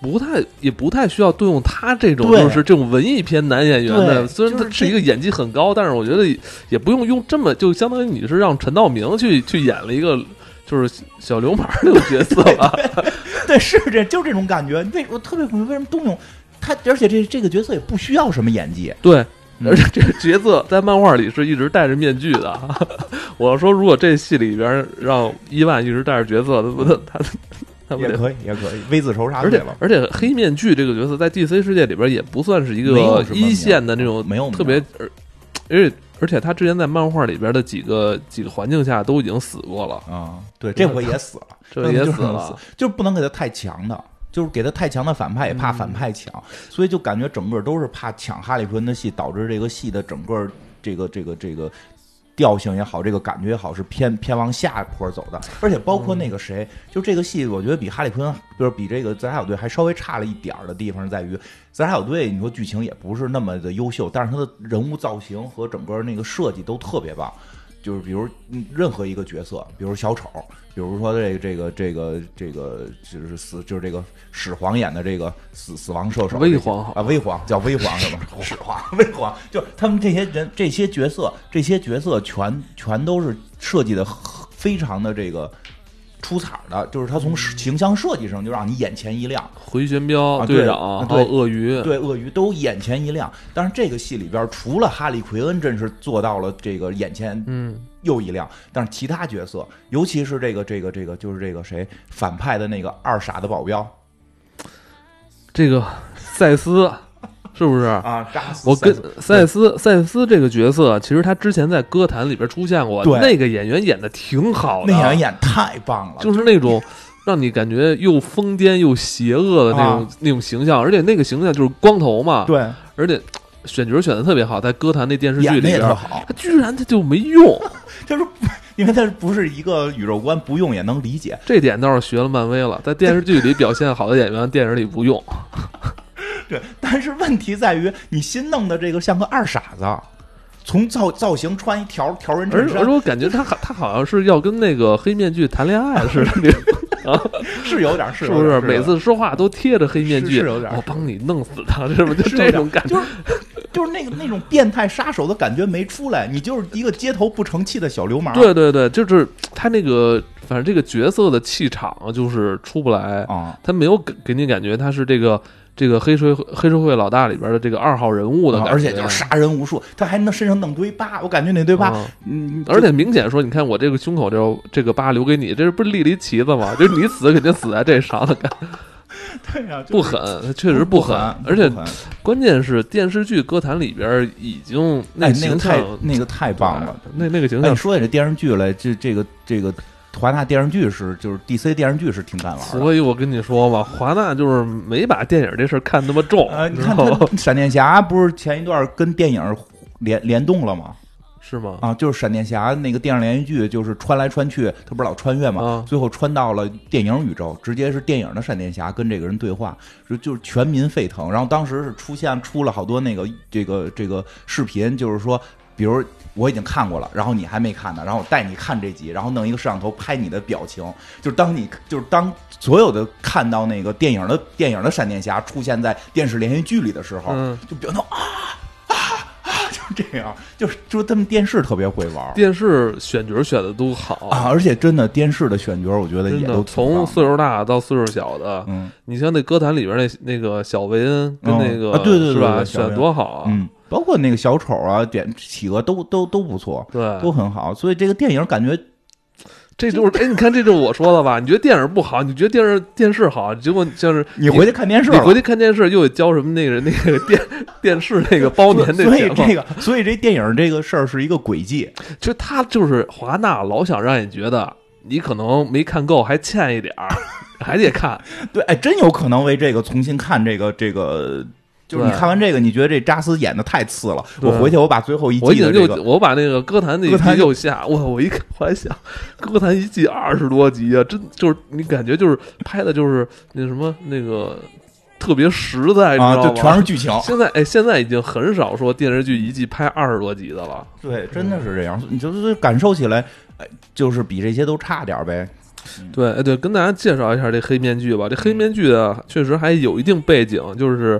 不太也不太需要动用他这种就是这种文艺片男演员的，虽然他是一个演技很高，但是我觉得也不用用这么就相当于你是让陈道明去去演了一个就是小流氓那种角色吧，对，是这就这种感觉。为我特别不明白为什么动用他，而且这这个角色也不需要什么演技。对，嗯而且这个角色在漫画里是一直戴着面具的。我要说，如果这戏里边让伊万一直戴着角色，他不他他他不得。也可以，也可以，V 字仇杀而且。而且黑面具这个角色在 DC 世界里边也不算是一个一线的那种没有特别，而而且而且他之前在漫画里边的几个几个环境下都已经死过了，啊、对，这回也死了，这回也死了，就不能给他太强的。就是给他太强的反派，也怕反派抢，所以就感觉整个都是怕抢哈利奎恩的戏，导致这个戏的整个这个这个这个调性也好，这个感觉也好，是偏偏往下坡走的。而且包括那个谁，就这个戏，我觉得比哈利奎恩，就是比这个自杀小队还稍微差了一点儿的地方，在于自杀小队，你说剧情也不是那么的优秀，但是他的人物造型和整个那个设计都特别棒。就是比如嗯任何一个角色，比如小丑，比如说这个这个这个这个就是死就是这个始皇演的这个死死亡射手微皇啊，微皇叫微皇是吧？始皇 微皇，就是他们这些人这些角色这些角色全全都是设计的非常的这个出彩的，就是他从形象设计上就让你眼前一亮。回旋镖啊队长还对有鳄鱼，对，鳄鱼都眼前一亮。但是这个戏里边，除了哈利奎恩真是做到了这个眼前嗯，又一亮，但是其他角色，尤其是这个这个这个，就是这个谁反派的那个二傻的保镖这个赛斯 是不是？啊，我跟塞斯赛斯赛斯这个角色，其实他之前在歌坛里边出现过，对那个演员演的挺好的，那演员演太棒了，就是那种让你感觉又疯癫又邪恶的那种、啊那种形象，而且那个形象就是光头嘛，，对而且选角选的特别好，在歌坛那电视剧里边，也特好，他居然他就没用，他 说因为他不是一个宇宙观，不用也能理解。这点倒是学了漫威了，在电视剧里表现好的演员，电影里不用，对，但是问题在于你新弄的这个像个二傻子，从造造型穿一条条纹衬衫而而且，我感觉他好他好像是要跟那个黑面具谈恋爱似的，是有点是是不是？每次说话都贴着黑面具，是是有点我帮你弄死他，是不是？就是这种感觉。就是就是那个那种变态杀手的感觉没出来，你就是一个街头不成器的小流氓。对对对，就是他那个，反正这个角色的气场就是出不来，啊，他没有给给你感觉他是这个这个黑社会黑社会老大里边的这个二号人物的感觉，啊而且就是杀人无数，他还能身上弄堆疤，我感觉那堆疤，啊嗯，而且明显说，你看我这个胸口这这个疤留给你，这是不是立了一旗子吗？就是你死肯定死在这上了，感 对呀，就是不狠，他确实不狠，而且关键是电视剧歌坛里边已经那，那个太那个太棒了。那那个形哎，象你说起这电视剧来，这这个这个华纳电视剧是就是 DC 电视剧是挺敢玩的。所以我跟你说吧，华纳就是没把电影这事儿看那么重，呃，你看知道吗他闪电侠不是前一段跟电影联联动了吗？是吗？啊，就是闪电侠那个电视连续剧，就是穿来穿去，他不是老穿越嘛？啊最后穿到了电影宇宙，直接是电影的闪电侠跟这个人对话，就就是全民沸腾。然后当时是出现出了好多那个这个这个视频，就是说，比如我已经看过了，然后你还没看呢，然后我带你看这集，然后弄一个摄像头拍你的表情，就是当你就是当所有的看到那个电影的电影的闪电侠出现在电视连续剧里的时候，嗯就表情啊，就这样，就是就是他们电视特别会玩。电视选角选的都好啊，，而且真的电视的选角，我觉得也都从岁数大到岁数小的，嗯你像那歌坛里边那那个小维恩跟嗯那个啊对对对是吧，选对小维恩多好啊！嗯，包括那个小丑啊，点企鹅都都都不错，对，都很好。所以这个电影感觉这就是哎，你看这就是我说的吧？你觉得电影不好，你觉得电视电视好，结果就是你回去看电视，你回去看电视又得交什么那个那个电电视那个 包年那所以这个，所以这电影这个事儿是一个诡计。就他就是华纳老想让你觉得你可能没看够，还欠一点儿，还得看。对，哎，真有可能为这个重新看这个这个。就是你看完这个，你觉得这扎斯演的太次了。我回去我把最后一季的这个，我把那个歌坛那一歌坛集又下，我我一看我还想，歌坛一季二十多集啊，真就是你感觉就是拍的就是那什么那个特别实在，你啊，知道吗？就全是剧情。现在哎，现在已经很少说电视剧一季拍二十多集的了。对，真的是这样。你就是感受起来，哎，就是比这些都差点儿呗。对，哎对，跟大家介绍一下这黑面具吧。这黑面具啊，确实还有一定背景，就是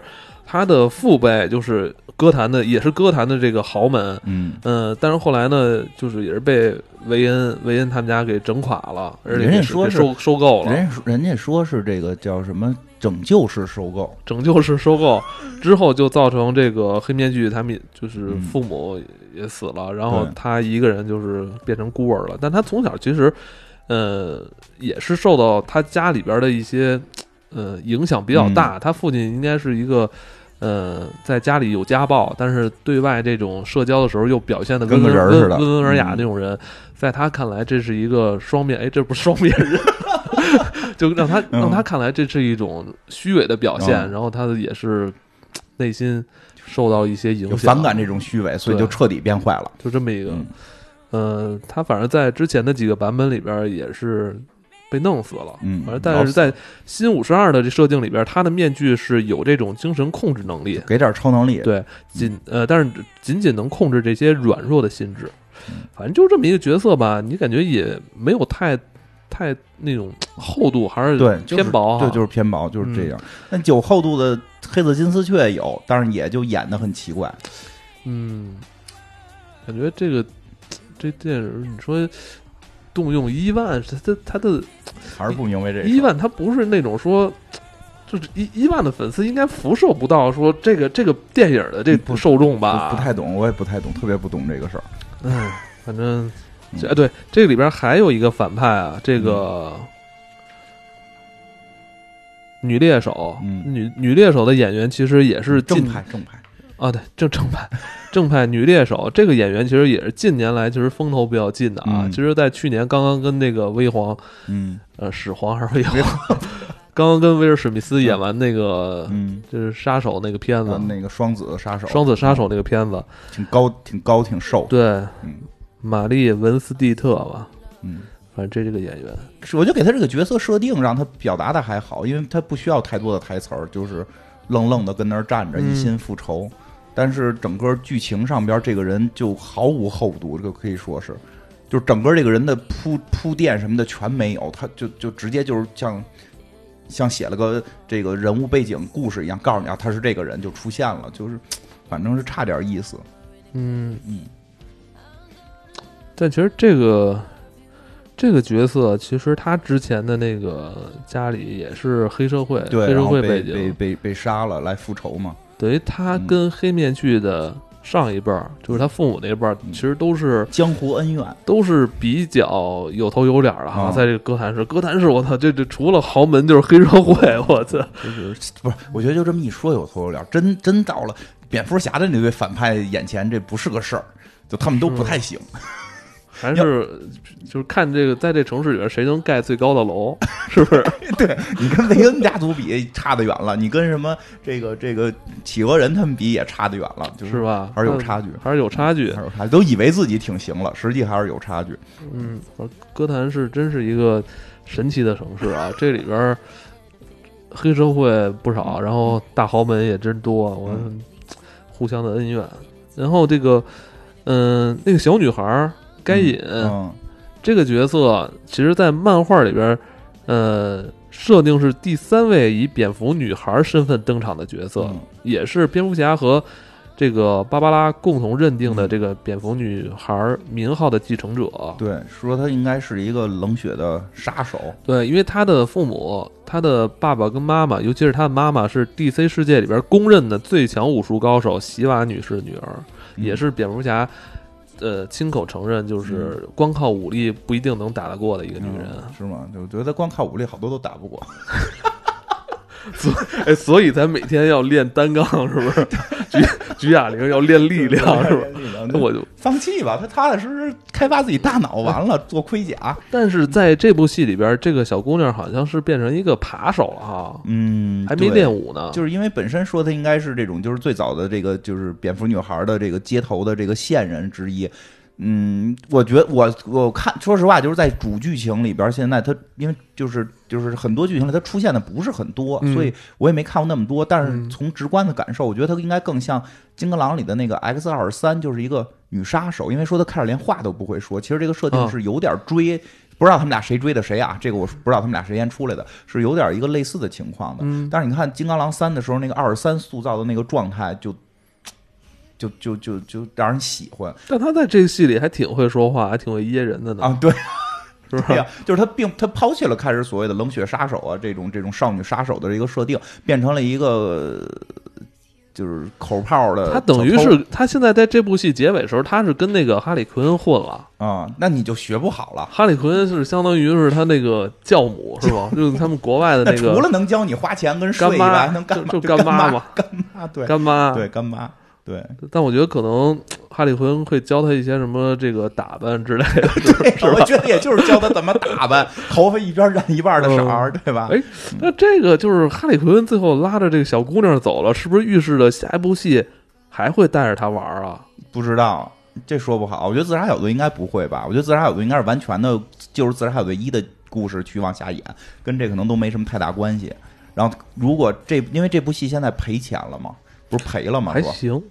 他的父辈就是歌坛的，也是歌坛的这个豪门。嗯，嗯，但是后来呢，就是也是被维恩维恩他们家给整垮了，而且人家说是收收购了，人家人家说是这个叫什么拯救式收购。拯救式收购之后，就造成这个黑面具他们就是嗯父母也死了，然后他一个人就是变成孤儿了。但他从小其实，呃，也是受到他家里边的一些呃影响比较大。他父亲应该是一个。呃，在家里有家暴，但是对外这种社交的时候又表现的温跟文个人似的。温温文尔雅嗯。那种人，在他看来这是一个双面，哎，这不是双面人，就让他嗯。让他看来这是一种虚伪的表现，嗯。然后他也是内心受到一些影响，反感这种虚伪，所以就彻底变坏了。就这么一个，嗯。呃，他反正在之前的几个版本里边也是被弄死了。嗯反正但是在新五十二的这设定里边，他的面具是有这种精神控制能力，给点超能力，对，仅呃，但是仅仅能控制这些软弱的心智嗯。反正就这么一个角色吧，你感觉也没有太太那种厚度，还是对，偏薄啊。对，就是偏薄，就是这嗯样。那有厚度的黑色金丝雀有，但是也就演的很奇怪。嗯，感觉这个这电影，你说动用伊万，他他他的还是不明白这个伊万，他不是那种说。就是伊伊万的粉丝应该辐射不到说这个这个电影的这不受众吧？不不太懂，我也不太懂，特别不懂这个事儿。嗯，反正嗯这、哎对这个里边还有一个反派啊，这个、女猎手，嗯女女猎手的演员其实也是近正派正派，啊，对正正派正派女猎手这个演员其实也是近年来其实风头比较近的啊。嗯其实，在去年刚刚跟那个威皇嗯呃始皇还是威皇，刚刚跟威尔史密斯演完那个、嗯，就是杀手那个片子，呃那个双子杀手，双子杀手那个片子，挺高挺高挺瘦，对，嗯玛丽文斯蒂特吧，嗯。反正这这个演员。是我就给他这个角色设定，让他表达的还好，因为他不需要太多的台词儿，就是愣愣的跟那儿站着，嗯一心复仇。但是整个剧情上边，这个人就毫无厚度，这个可以说是，就是整个这个人的铺铺垫什么的全没有，他就就直接就是像像写了个这个人物背景故事一样，告诉你啊，他是这个人就出现了，就是反正是差点意思。嗯嗯，但其实这个这个角色，其实他之前的那个家里也是黑社会，对，黑社会背景，被被被杀了来复仇嘛。等于他嗯跟黑面具的上一辈儿，就是他父母那一辈儿，嗯其实都是江湖恩怨，都是比较有头有脸儿的哈。啊在这个歌坛是，歌坛是，我操，这这除了豪门就是黑社会，我操，就是不是？我觉得就这么一说有头有脸，真真到了蝙蝠侠的那对反派眼前，这不是个事儿，就他们都不太行。还是就是看这个在这城市里边谁能盖最高的楼，是不是？对你跟雷恩家族比差得远了，你跟什么这个这个企鹅人他们比也差得远了，就是是吧？还是有差距，还是有差距还。是有差距，都以为自己挺行了，实际还是有差距。嗯，我歌坛是真是一个神奇的城市啊！这里边黑社会不少，然后大豪门也真多，我嗯互相的恩怨。然后这个，嗯、那个小女孩儿该隐、嗯，这个角色，其实，在漫画里边，呃，设定是第三位以蝙蝠女孩身份登场的角色，嗯也是蝙蝠侠和这个芭芭拉共同认定的嗯这个蝙蝠女孩名号的继承者。对，说她应该是一个冷血的杀手。对，因为她的父母，她的爸爸跟妈妈，尤其是她的妈妈，是 DC 世界里边公认的最强武术高手席瓦女士的女儿，嗯也是蝙蝠侠呃亲口承认，就是光靠武力不一定能打得过的一个女人。嗯是吗？就觉得光靠武力好多都打不过。哎，所以咱每天要练单杠，是不是？举举哑铃要练力量，是吧？那我就放弃吧，他踏踏实实开发自己大脑，完了做盔甲。但是在这部戏里边，这个小姑娘好像是变成一个扒手了哈，嗯，还没练武呢。就是因为本身说她应该是这种，就是最早的这个就是蝙蝠女孩的这个街头的这个线人之一。嗯，我觉得我我看，说实话，就是在主剧情里边，现在它因为就是就是很多剧情里它出现的不是很多，嗯所以我也没看过那么多。但是嗯从直观的感受，我觉得它应该更像金刚狼里的那个 X 二三，就是一个女杀手。因为说她开始连话都不会说，其实这个设定嗯是有点追。不知道他们俩谁追的谁啊？这个我不知道他们俩谁先出来的，是有点一个类似的情况的。嗯但是你看《金刚狼三》的时候，那个二十三塑造的那个状态就，就就就就让人喜欢但他在这个戏里还挺会说话，还挺会噎人的呢，啊！对，是吧？对呀、就是他并他抛弃了开始所谓的冷血杀手啊这种这种少女杀手的一个设定，变成了一个呃就是口炮的他。等于是他现在在这部戏结尾的时候，他是跟那个哈里奎恩混了。啊，那你就学不好了。哈里奎恩是相当于是他那个教母是吧？就是他们国外的那那个除了能教你花钱跟睡以外，能干嘛？就干妈嘛干妈对干妈。对干妈对。但我觉得可能哈里奎恩会教他一些什么这个打扮之类的。对，我觉得也就是教他怎么打扮，头发一边染一半的色儿，对吧？哎，那这个就是哈里奎恩最后拉着这个小姑娘走了，是不是预示着下一部戏还会带着她玩啊？不知道，这说不好。我觉得自杀小队应该不会吧？我觉得自杀小队应该是完全的，就是自杀小队一的故事去往下演，跟这可能都没什么太大关系。然后，如果这因为这部戏现在赔钱了嘛，不是赔了吗？还行，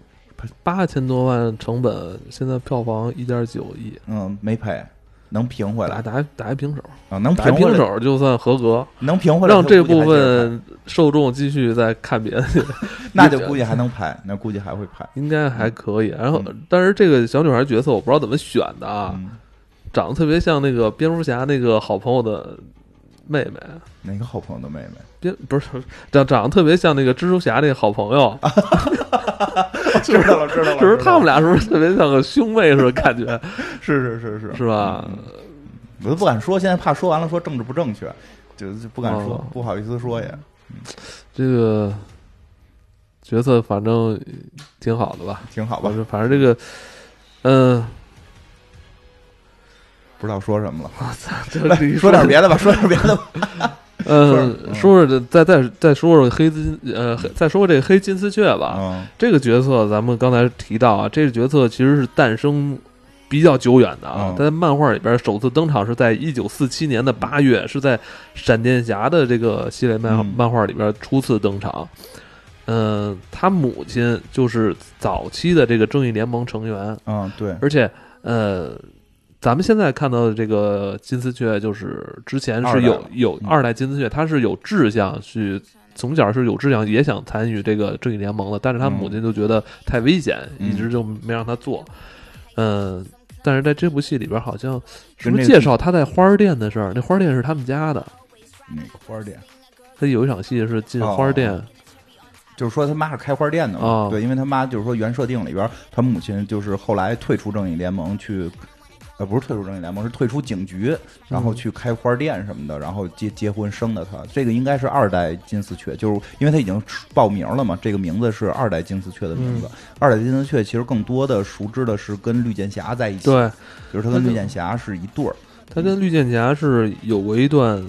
八千多万成本，现在票房一点九亿，嗯，没赔，能平回来。打打打一平手，啊，能打一平回来，平手就算合格，能平回来，让这部分受众继续再看别的去。那就估计还能拍，那估计还会拍。应该还可以。然后，但是这个小女孩角色我不知道怎么选的啊，嗯，长得特别像那个蝙蝠侠那个好朋友的妹妹，哪个好朋友的妹妹？蝙不是长长得特别像那个蜘蛛侠那个好朋友，知道了，知道了，就是他们俩是不是特别像个兄妹似的感觉，是是是是。是吧？我都不敢说，现在怕说完了说政治不正确，就就不敢说，哦。不好意思说也。这个角色反正挺好的吧，挺好吧。反，正反正这个，嗯、不知道说什么了。这来你说点别的吧，说点别的吧。嗯，嗯。说说这，再再再说说黑金，呃，再说说这个黑金丝雀吧。嗯。这个角色咱们刚才提到啊，这个角色其实是诞生比较久远的啊嗯，他在漫画里边首次登场是在一九四七年的八月，是在闪电侠的这个系列漫嗯。漫画里边初次登场。嗯，他母亲就是早期的这个正义联盟成员，嗯，对，而且呃，咱们现在看到的这个金丝雀，就是之前是有有二代金丝雀，他是有志向去从小是有志向，也想参与这个正义联盟的，但是他母亲就觉得太危险，嗯一直就没让他做。嗯、但是在这部戏里边，好像是跟这个不是介绍他在花儿店的事儿？那花儿店是他们家的，那个花店，他有一场戏是进花儿店，哦就是说他妈是开花店的嘛。哦对，因为他妈就是说原设定里边，他母亲就是后来退出正义联盟去。呃，不是退出正义联盟，是退出警局，然后去开花店什么的，然后结结婚生的他。这个应该是二代金丝雀，就是因为他已经报名了嘛，这个名字是二代金丝雀的名字。二代金丝雀其实更多的熟知的是跟绿箭侠在一起，对就是他跟绿箭侠是一对儿。他跟绿箭侠是有过一段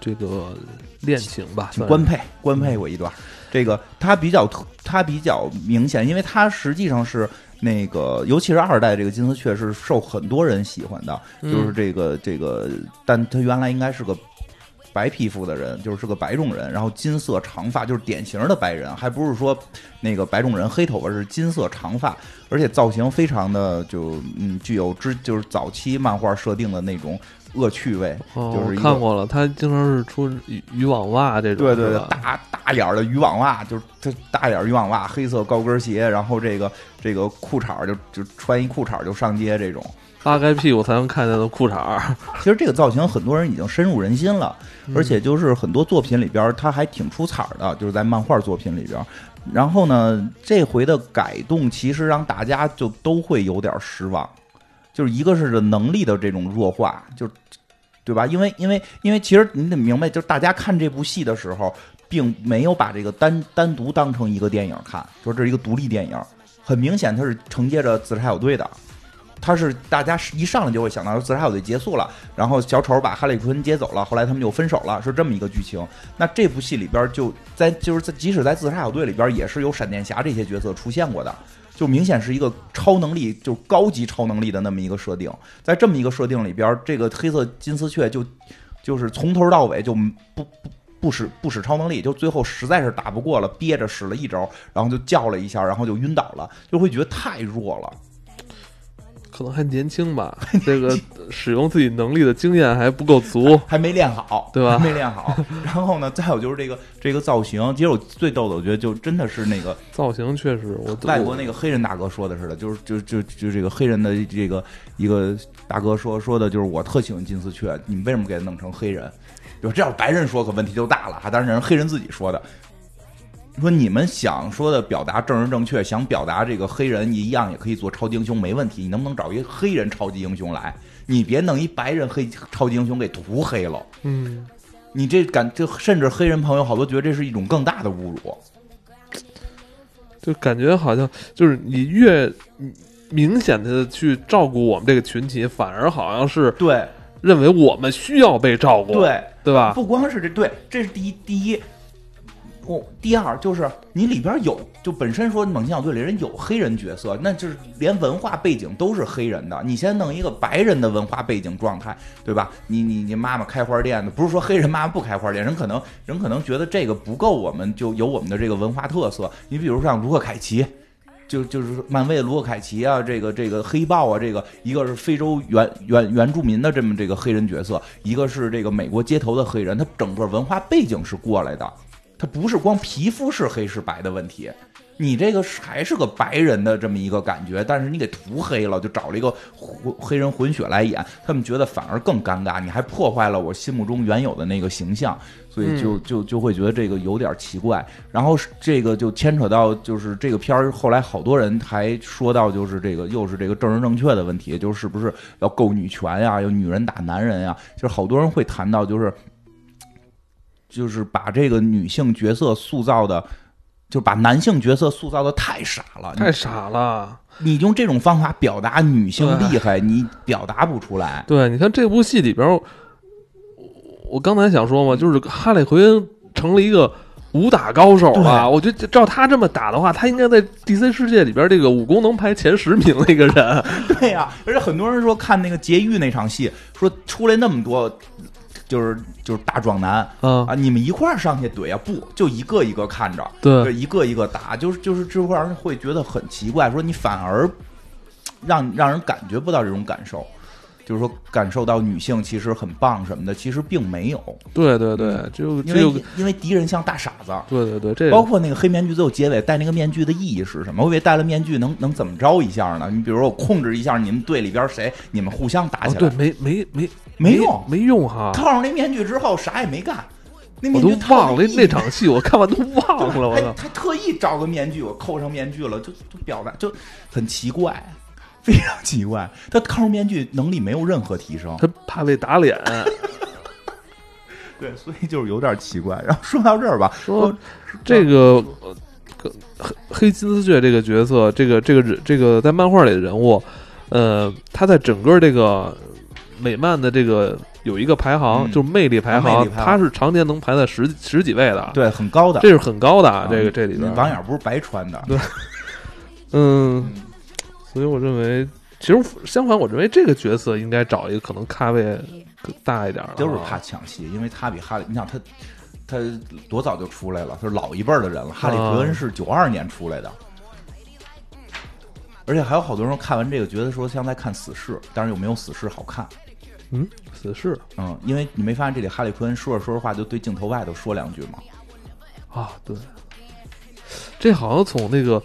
这个恋情吧，官配官配过一段，这个他比较特，他比较明显，因为他实际上是那个，尤其是二代这个金丝雀是受很多人喜欢的，嗯就是这个这个，但他原来应该是个。白皮肤的人就是个白种人，然后金色长发，就是典型的白人，还不是说那个白种人黑头发，是金色长发，而且造型非常的就嗯具有之就是早期漫画设定的那种恶趣味，哦，就是一看过了，他经常是出渔渔网袜这种，对对对，大大脸儿的渔网袜，就是这大脸儿渔网袜，黑色高跟鞋，然后这个这个裤衩儿就就穿一裤衩儿就上街这种。扒开屁股才能看见的裤衩儿，其实这个造型很多人已经深入人心了，而且就是很多作品里边儿它还挺出彩儿的，就是在漫画作品里边儿。然后呢，这回的改动其实让大家就都会有点失望，就是一个是能力的这种弱化，就对吧？因为因为因为其实你得明白，就是大家看这部戏的时候，并没有把这个单单独当成一个电影看，说这是一个独立电影，很明显它是承接着自杀小队的。他是大家是一上来就会想到自杀小队结束了，然后小丑把哈利奎恩接走了，后来他们就分手了，是这么一个剧情。那这部戏里边就在就是在即使在自杀小队里边也是有闪电侠这些角色出现过的，就明显是一个超能力就高级超能力的那么一个设定。在这么一个设定里边，这个黑色金丝雀就就是从头到尾就不不。不使不使超能力，就最后实在是打不过了，憋着使了一招，然后就叫了一下，然后就晕倒了，就会觉得太弱了。可能还年轻吧，这个使用自己能力的经验还不够足。还没练好，对吧没练好。然后呢，再有就是这个这个造型，其实我最逗的，我觉得就真的是那个造型确实，我外国那个黑人大哥说的似的，就是就就就这个黑人的这个一个大哥说说的，就是我特喜欢金丝雀，你们为什么给他弄成黑人？就这要是白人说，可问题就大了哈。当然，人黑人自己说的。说你们想说的表达正人正确，想表达这个黑人一样也可以做超级英雄，没问题。你能不能找一个黑人超级英雄来？你别弄一白人黑超级英雄给涂黑了。嗯，你这感就甚至黑人朋友好多觉得这是一种更大的侮辱。就感觉好像就是你越明显的去照顾我们这个群体，反而好像是对认为我们需要被照顾，对，对吧？不光是这，对，这是第一，第一。哦，第二就是你里边有，就本身说猛禽小队里人有黑人角色，那就是连文化背景都是黑人的。你先弄一个白人的文化背景状态，对吧？你你你妈妈开花店的，不是说黑人妈妈不开花店，人可能人可能觉得这个不够，我们就有我们的这个文化特色。你比如像卢克凯奇，就就是漫威的卢克凯奇啊，这个这个黑豹啊，这个一个是非洲原原原住民的这么这个黑人角色，一个是这个美国街头的黑人，他整个文化背景是过来的。它不是光皮肤是黑是白的问题，你这个是还是个白人的这么一个感觉，但是你给涂黑了，就找了一个混黑人混血来演，他们觉得反而更尴尬，你还破坏了我心目中原有的那个形象，所以就就就会觉得这个有点奇怪。然后这个就牵扯到就是这个片儿后来好多人还说到就是这个又是这个政治正确的问题，就是不是要够女权呀，要女人打男人呀，就是好多人会谈到就是。就是把这个女性角色塑造的，就把男性角色塑造的太傻了，太傻了。你用这种方法表达女性厉害，你表达不出来。对，你看这部戏里边，我我刚才想说嘛，就是哈利奎恩成了一个武打高手啊。我觉得照他这么打的话，他应该在 DC 世界里边这个武功能排前十名的一个人。对呀，而且很多人说看那个劫狱那场戏，说出来那么多。就是就是大壮男，嗯啊，你们一块儿上去怼啊？不，就一个一个看着，对，就一个一个打，就是就是这会让人会觉得很奇怪，说你反而让让人感觉不到这种感受，就是说感受到女性其实很棒什么的，其实并没有。对对对，就因为因为敌人像大傻子。对对对，这包括那个黑面具最后结尾戴那个面具的意义是什么？我以为戴了面具能能怎么着一下呢？你比如说我控制一下你们队里边谁，你们互相打起来，对，没没没。没用，没用哈！套上那面具之后，啥也没干。那我都忘了那场戏，我看完都忘了。我操！他特意找个面具，我扣上面具了，就就表达就很奇怪，非常奇怪。他抗日面具能力没有任何提升，他怕被打脸。对，所以就是有点奇怪。然后说到这儿吧，说这个黑黑金丝雀这个角色，这个这个人，这个在漫画里的人物，呃，他在整个这个。美漫的这个有一个排行，就是魅力排行，他是常年能排在十十几位的，对，很高的，这是很高的。啊这个这里边网眼不是白穿的，对，嗯，所以我认为，其实相反，我认为这个角色应该找一个可能咖位大一点的，就是怕抢戏，因为他比哈利，你想他他多早就出来了，他是老一辈的人了，哈利·奎恩是九二年出来的。而且还有好多人看完这个，觉得说像在看《死侍》，但是又没有《死侍》好看。嗯，死侍嗯，因为你没发现这里哈利奎恩说着说着话就对镜头外头说两句吗？啊，对，这好像从那个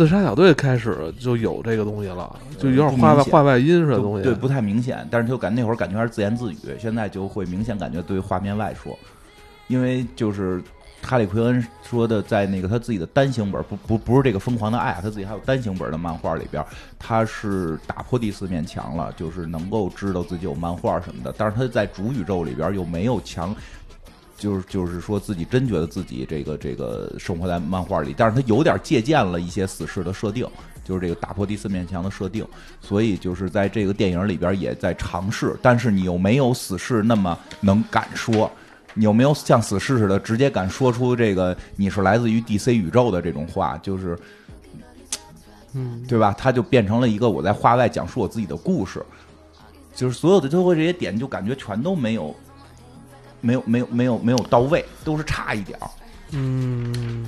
自杀小队开始就有这个东西了，就有点画外不明显话外音似的东西。对，不太明显，但是就感那会儿感觉还是自言自语，现在就会明显感觉对画面外说，因为就是哈利奎恩说的，在那个他自己的单行本，不不不是这个疯狂的爱啊，他自己还有单行本的漫画里边，他是打破第四面墙了，就是能够知道自己有漫画什么的，但是他在主宇宙里边又没有强。就是就是说自己真觉得自己这个这个生活在漫画里，但是他有点借鉴了一些死侍的设定，就是这个打破第四面墙的设定，所以就是在这个电影里边也在尝试，但是你又没有死侍那么能敢说，你有没有像死侍似的直接敢说出这个你是来自于 DC 宇宙的这种话，就是嗯，对吧？他就变成了一个我在话外讲述我自己的故事，就是所有的最后这些点就感觉全都没有。没有没有没有没有到位，都是差一点儿。嗯，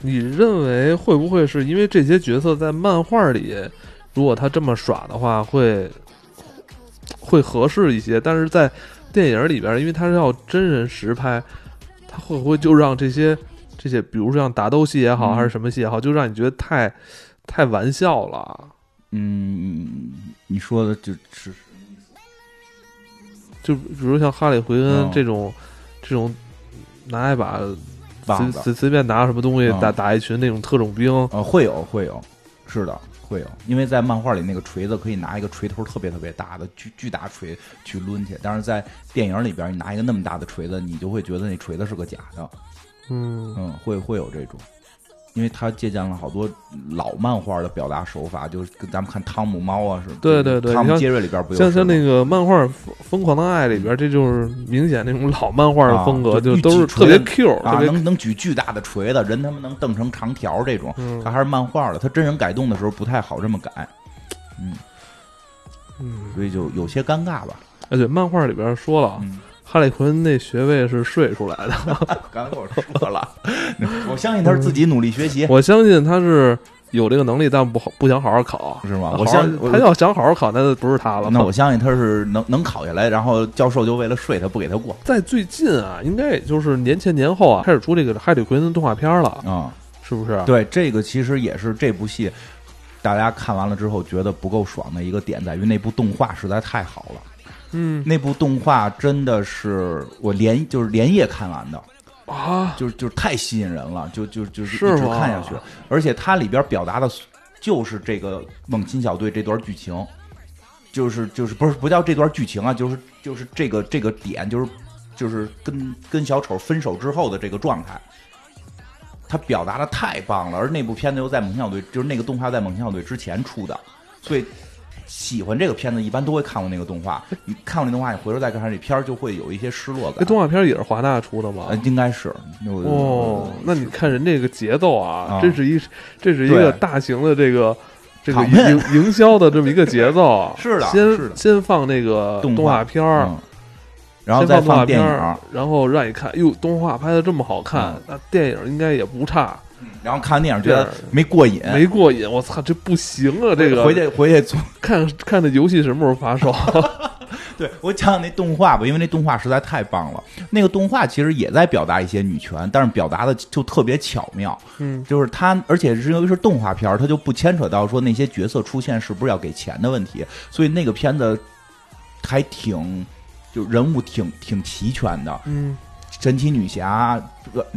你认为会不会是因为这些角色在漫画里，如果他这么耍的话，会会合适一些？但是在电影里边，因为他是要真人实拍，他会不会就让这些这些，比如说像打斗戏也好，嗯还是什么戏也好，就让你觉得太太玩笑了？嗯，你说的就是就比如像哈里奎恩嗯。这种、这种拿一把随，随随便拿什么东西嗯。打打一群那种特种兵，呃，会有会有，是的，会有，因为在漫画里那个锤子可以拿一个锤头特别特别大的巨巨大锤去抡去，但是在电影里边你拿一个那么大的锤子，你就会觉得那锤子是个假的，嗯。嗯，会会有这种。因为他借鉴了好多老漫画的表达手法，就是跟咱们看汤姆猫啊似的。对对对汤姆杰瑞里边不有像像那个个漫画《疯疯狂的爱》里边，这就是明显那种老漫画的风格，啊就就都是特别 Q，啊，特别能能举巨大的锤子，人他妈能瞪成长条这种，嗯他还是漫画的，他真人改动的时候不太好这么改，嗯，嗯，所以就有些尴尬吧。而且漫画里边说了，嗯，哈利奎恩那学位是睡出来的，刚才我说了，我相信他是自己努力学习，我相信他是有这个能力，但不好不想好好考，是吗？我相他要想好好考，那就不是他了。那我相信他是能能考下来，然后教授就为了睡他不给他过在最近啊，应该也就是年前年后啊，开始出这个哈利奎恩动画片了，啊。是不是？对，这个其实也是这部戏大家看完了之后觉得不够爽的一个点，在于那部动画实在太好了。嗯。那部动画真的是我连就是连夜看完的，啊，就是就是太吸引人了，就就就是是一直看下去，而且它里边表达的就是这个猛禽小队这段剧情，就是就是不是不叫这段剧情啊，就是就是这个这个点，就是就是跟跟小丑分手之后的这个状态。他表达的太棒了，而那部片子又在猛禽小队，就是那个动画在猛禽小队之前出的，所以喜欢这个片子一般都会看过那个动画。你看过那动画，你回头再看这片儿，就会有一些失落感。那动画片也是华纳出的吗呃，？应该是哦，那你看人这个节奏啊，啊这是一这是一个大型的这个这个营营营销的这么一个节奏。是的先先放那个动画片儿，嗯，然后再放动画片电影，，然后让你看，哟，动画拍的这么好看嗯，那电影应该也不差。然后看完电影觉得没过瘾，没过瘾，我操，这不行啊！这个回去回去做。看看那游戏什么时候发售？对我讲讲那动画吧，因为那动画实在太棒了。那个动画其实也在表达一些女权，但是表达的就特别巧妙。嗯，就是它，而且是因为是动画片儿，它就不牵扯到说那些角色出现是不是要给钱的问题，所以那个片子还挺就人物挺挺齐全的。嗯神奇女侠，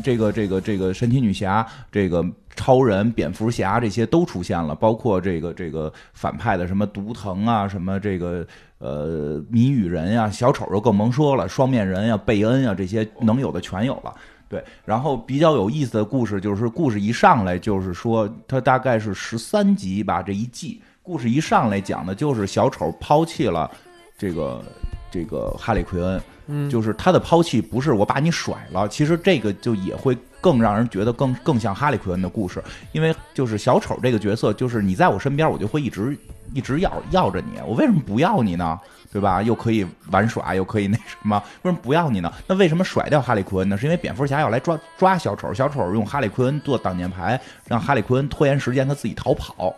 这个这个这个神奇女侠，这个超人、蝙蝠侠这些都出现了，包括这个这个反派的什么毒藤啊，什么这个呃谜语人呀、小丑就更甭说了，双面人呀、贝恩呀这些能有的全有了。对，然后比较有意思的故事就是，故事一上来就是说，它大概是十三集吧，这一季故事一上来讲的就是小丑抛弃了这个这个哈利奎恩，就是他的抛弃不是我把你甩了，其实这个就也会更让人觉得更更像哈利奎恩的故事，因为就是小丑这个角色，就是你在我身边，我就会一直一直要要着你，我为什么不要你呢？对吧？又可以玩耍，又可以那什么，为什么不要你呢？那为什么甩掉哈利奎恩呢？是因为蝙蝠侠要来抓抓小丑，小丑用哈利奎恩做挡箭牌，让哈利奎恩拖延时间，他自己逃跑。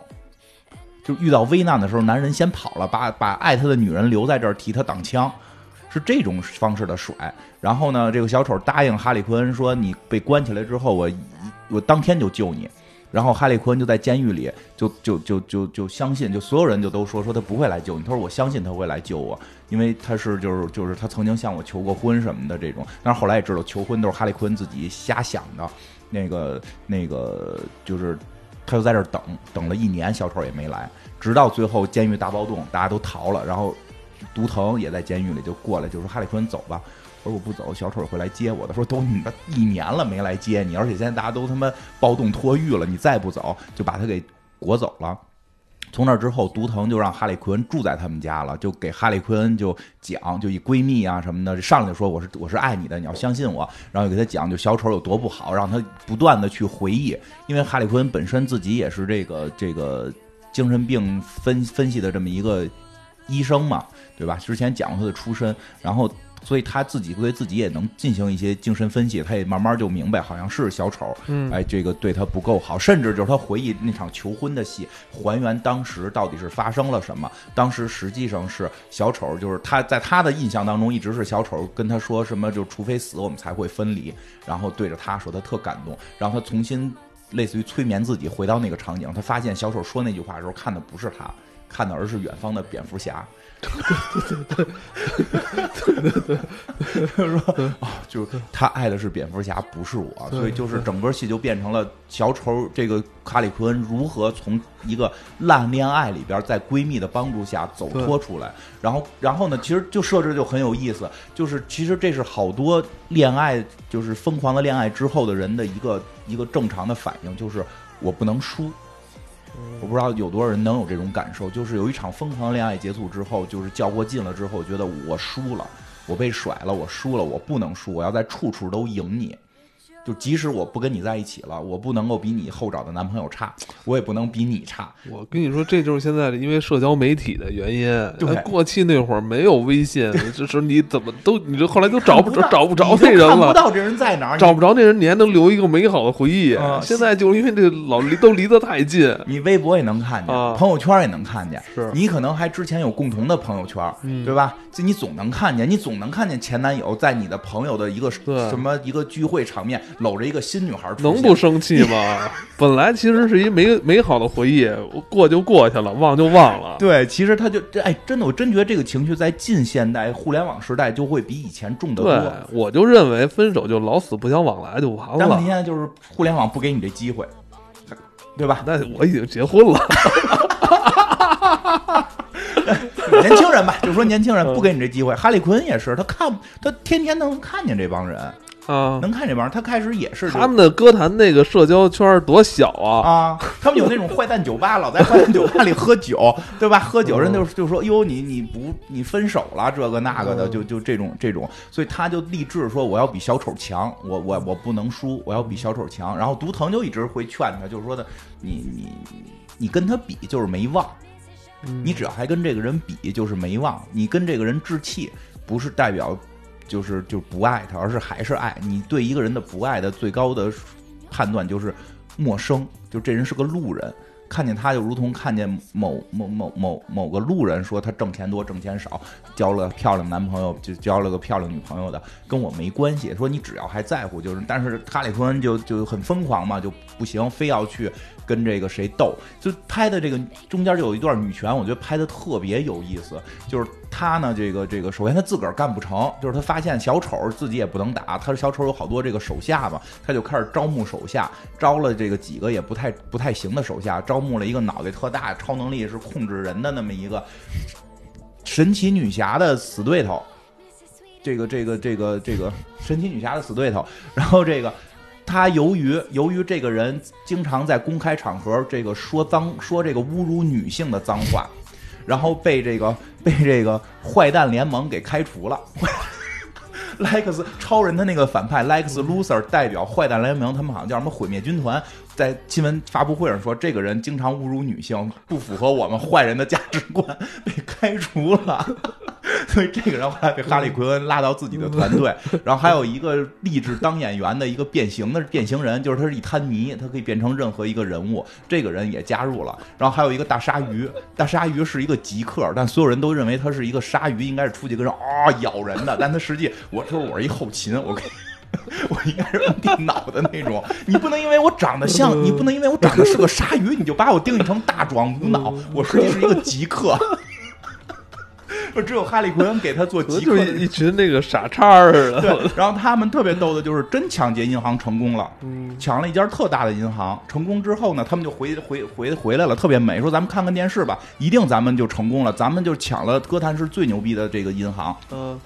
就遇到危难的时候，男人先跑了，把把爱他的女人留在这儿替他挡枪，是这种方式的甩。然后呢，这个小丑答应哈利昆说：“你被关起来之后，我我当天就救你。”然后哈利昆就在监狱里，就就就就就相信，就所有人就都说说他不会来救你。他说：“我相信他会来救我，因为他是就是就是他曾经向我求过婚什么的这种。”但是后来也知道求婚都是哈利昆自己瞎想的。那个那个就是他就在这儿等等了一年，小丑也没来，直到最后监狱大暴动，大家都逃了，然后毒藤也在监狱里就过来就说：“哈利昆走吧。”我说我不走，小丑会来接我的。说都你妈一年了没来接你，而且现在大家都他妈暴动脱狱了，你再不走就把他给裹走了。从那之后，毒藤就让哈利奎恩住在他们家了，就给哈利奎恩就讲，就以闺蜜啊什么的，上来就说我是我是爱你的，你要相信我。然后给他讲，就小丑有多不好，让他不断的去回忆，因为哈利奎恩本身自己也是这个这个精神病分分析的这么一个医生嘛，对吧？之前讲过他的出身，然后。所以他自己对自己也能进行一些精神分析，他也慢慢就明白，好像是小丑，哎，这个对他不够好，甚至就是他回忆那场求婚的戏，还原当时到底是发生了什么。当时实际上是小丑，就是他在他的印象当中一直是小丑跟他说什么，就除非死我们才会分离，然后对着他说他特感动，然后他重新类似于催眠自己回到那个场景，他发现小丑说那句话的时候看的不是他，看的而是远方的蝙蝠侠。对对对对对对对，说啊，就他爱的是蝙蝠侠，不是我，所以就是整个戏就变成了小丑这个卡里昆恩如何从一个烂恋爱里边，在闺蜜的帮助下走脱出来。然后，然后呢，其实就设置就很有意思，就是其实这是好多恋爱，就是疯狂的恋爱之后的人的一个一个正常的反应，就是我不能输。我不知道有多少人能有这种感受，就是有一场疯狂恋爱结束之后，就是较过劲了之后，觉得我输了，我被甩了，我输了，我不能输，我要在处处都赢你。就即使我不跟你在一起了，我不能够比你后找的男朋友差，我也不能比你差。我跟你说，这就是现在的因为社交媒体的原因。对，过去那会儿没有微信，就是你怎么都，你这后来都找不着，找不着那人了，看不到这人在哪儿，找不着那人，你还能留一个美好的回忆。现在就因为这老离都离得太近，你微博也能看见，朋友圈也能看见，是你可能还之前有共同的朋友圈，对吧？就你总能看见，你总能看见前男友在你的朋友的一个什么一个聚会场面。搂着一个新女孩，能不生气吗？本来其实是一美美好的回忆，过就过去了，忘就忘了。对，其实他就哎，真的，我真觉得这个情绪在近现代互联网时代就会比以前重得多。对，我就认为分手就老死不相往来就完了。但问题现在就是互联网不给你这机会，对吧？那我已经结婚了。年轻人吧，就说年轻人不给你这机会。哈利·奎恩也是，他看他天天能看见这帮人。啊，能看这帮人，他开始也是他们的歌坛那个社交圈多小啊！啊，他们有那种坏蛋酒吧，老在坏蛋酒吧里喝酒，对吧？喝酒人就就说哟，你你不你分手了，这个那个的，就就这种这种，所以他就立志说我要比小丑强，我我我不能输，我要比小丑强。然后毒藤就一直会劝他，就是说的你你你跟他比就是没望，你只要还跟这个人比就是没望，你跟这个人置气不是代表。就是就不爱他，而是还是爱你。对一个人的不爱的最高的判断就是陌生，就这人是个路人。看见他就如同看见某某某某某个路人，说他挣钱多挣钱少，交了漂亮男朋友就交了个漂亮女朋友的，跟我没关系。说你只要还在乎，就是。但是哈利·昆恩就就很疯狂嘛，就不行，非要去。跟这个谁斗，就拍的这个中间就有一段女权，我觉得拍的特别有意思。就是他呢，这个这个，首先他自个儿干不成，就是他发现小丑自己也不能打，他小丑有好多这个手下嘛，他就开始招募手下，招了这个几个也不太不太行的手下，招募了一个脑袋特大、超能力是控制人的那么一个神奇女侠的死对头，这个这个这个这个神奇女侠的死对头，然后这个。他由于由于这个人经常在公开场合这个说脏说这个侮辱女性的脏话，然后被这个被这个坏蛋联盟给开除了。Lex 超人的那个反派 Lex Luthor 代表坏蛋联盟，他们好像叫什么毁灭军团，在新闻发布会上说，这个人经常侮辱女性，不符合我们坏人的价值观，被开除了。所以这个人后来被哈利奎恩拉到自己的团队。然后还有一个立志当演员的一个变形的变形人，就是他是一滩泥，他可以变成任何一个人物。这个人也加入了。然后还有一个大鲨鱼，大鲨鱼是一个极客，但所有人都认为他是一个鲨鱼，应该是出去跟人啊咬人的。但他实际，我说我是一后勤，我我应该是摁电脑的那种。你不能因为我长得像，你不能因为我长得是个鲨鱼，你就把我定义成大壮无脑。我实际是一个极客。只有哈利奎恩给他做极客，一群那个傻叉儿的。对，然后他们特别逗的就是真抢劫银行成功了，抢了一家特大的银行。成功之后呢，他们就回回回回来了，特别美，说咱们看看电视吧，一定咱们就成功了，咱们就抢了哥谭市最牛逼的这个银行。嗯。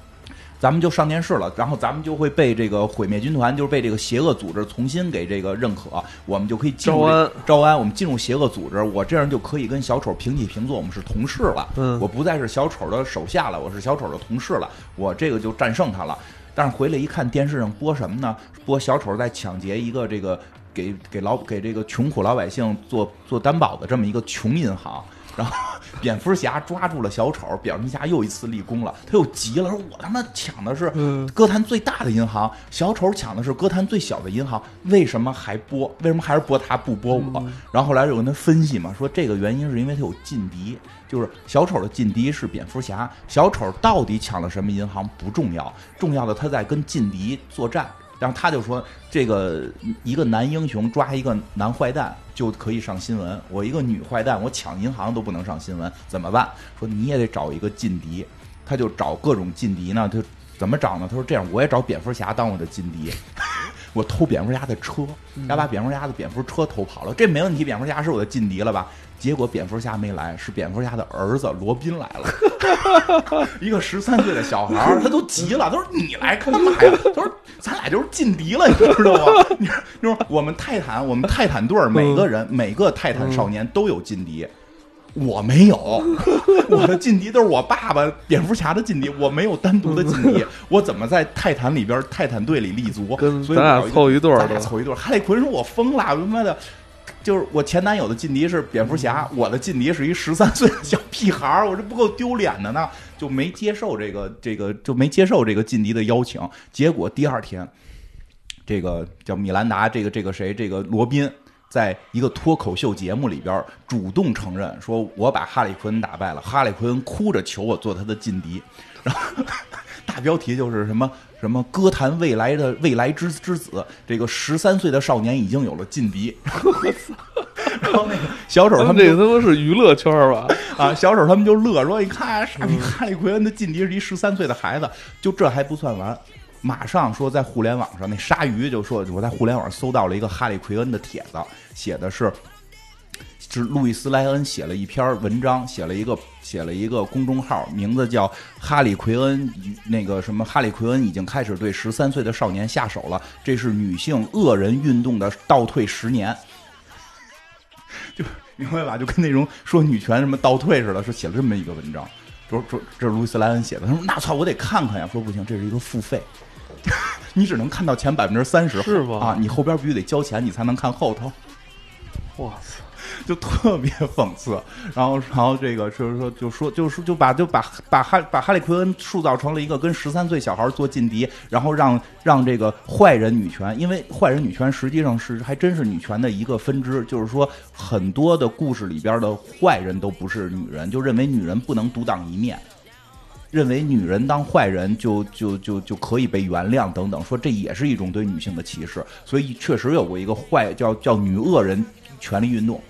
咱们就上电视了，然后咱们就会被这个毁灭军团，就是被这个邪恶组织重新给这个认可，我们就可以招安招安，我们进入邪恶组织，我这样就可以跟小丑平起平坐，我们是同事了。嗯，我不再是小丑的手下了，我是小丑的同事了，我这个就战胜他了。但是回来一看，电视上播什么呢？播小丑在抢劫一个这个给给老给这个穷苦老百姓做做担保的这么一个穷银行。然后，蝙蝠侠抓住了小丑，蝙蝠侠又一次立功了。他又急了，说：“我他妈抢的是歌坛最大的银行，小丑抢的是歌坛最小的银行，为什么还播？为什么还是播他不播我？”然后后来有人他分析嘛，说这个原因是因为他有劲敌，就是小丑的劲敌是蝙蝠侠。小丑到底抢了什么银行不重要，重要的他在跟劲敌作战。然后他就说：“这个一个男英雄抓一个男坏蛋就可以上新闻，我一个女坏蛋我抢银行都不能上新闻，怎么办？说你也得找一个劲敌，他就找各种劲敌呢。他怎么找呢？他说这样，我也找蝙蝠侠当我的劲敌，我偷蝙蝠侠的车，要把蝙蝠侠的蝙蝠车偷跑了，这没问题，蝙蝠侠是我的劲敌了吧？”结果蝙蝠侠没来，是蝙蝠侠的儿子罗宾来了，一个十三岁的小孩儿，他都急了，他说：“你来干嘛呀？” 他说：“咱俩就是劲敌了，你知道吗？” 你说我们泰坦，我们泰坦队每个人每个泰坦少年都有劲敌，我没有，我的劲敌都是我爸爸蝙蝠侠的劲敌，我没有单独的劲敌，我怎么在泰坦里边泰坦队里立足？跟咱俩凑一对儿，咱俩凑一对儿。哈利奎说：“我疯了，他妈的！”就是我前男友的劲敌是蝙蝠侠，我的劲敌是一十三岁的小屁孩儿，我这不够丢脸的呢，就没接受这个这个就没接受这个劲敌的邀请。结果第二天，这个叫米兰达，这个这个谁，这个罗宾，在一个脱口秀节目里边主动承认说，我把哈利奎恩打败了。哈利奎恩哭着求我做他的劲敌，然后大标题就是什么。什么歌坛未来的未来之之子，这个十三岁的少年已经有了劲敌。然后那个小丑他们这个他妈是娱乐圈吧？啊，小丑他们就乐说：“你看，傻逼哈利奎恩的劲敌是一十三岁的孩子。”就这还不算完，马上说在互联网上，那鲨鱼就说：“我在互联网搜到了一个哈利奎恩的帖子，写的是。”是路易斯莱恩写了一篇文章，写了一个写了一个公众号，名字叫哈里奎恩，那个什么哈里奎恩已经开始对十三岁的少年下手了，这是女性恶人运动的倒退十年，就明白吧？就跟那种说女权什么倒退似的，是写了这么一个文章，说说这是路易斯莱恩写的，他说那操我得看看呀，说不行，这是一个付费，你只能看到前百分之三十，是吧？啊，你后边必须得交钱，你才能看后头，哇塞！就特别讽刺，然后，然后这个就是说，就说，就是说，就把就把把哈把哈利奎恩塑造成了一个跟十三岁小孩做劲敌，然后让让这个坏人女权，因为坏人女权实际上是还真是女权的一个分支，就是说很多的故事里边的坏人都不是女人，就认为女人不能独当一面，认为女人当坏人就就就就可以被原谅等等，说这也是一种对女性的歧视，所以确实有过一个坏叫叫女恶人权利运动。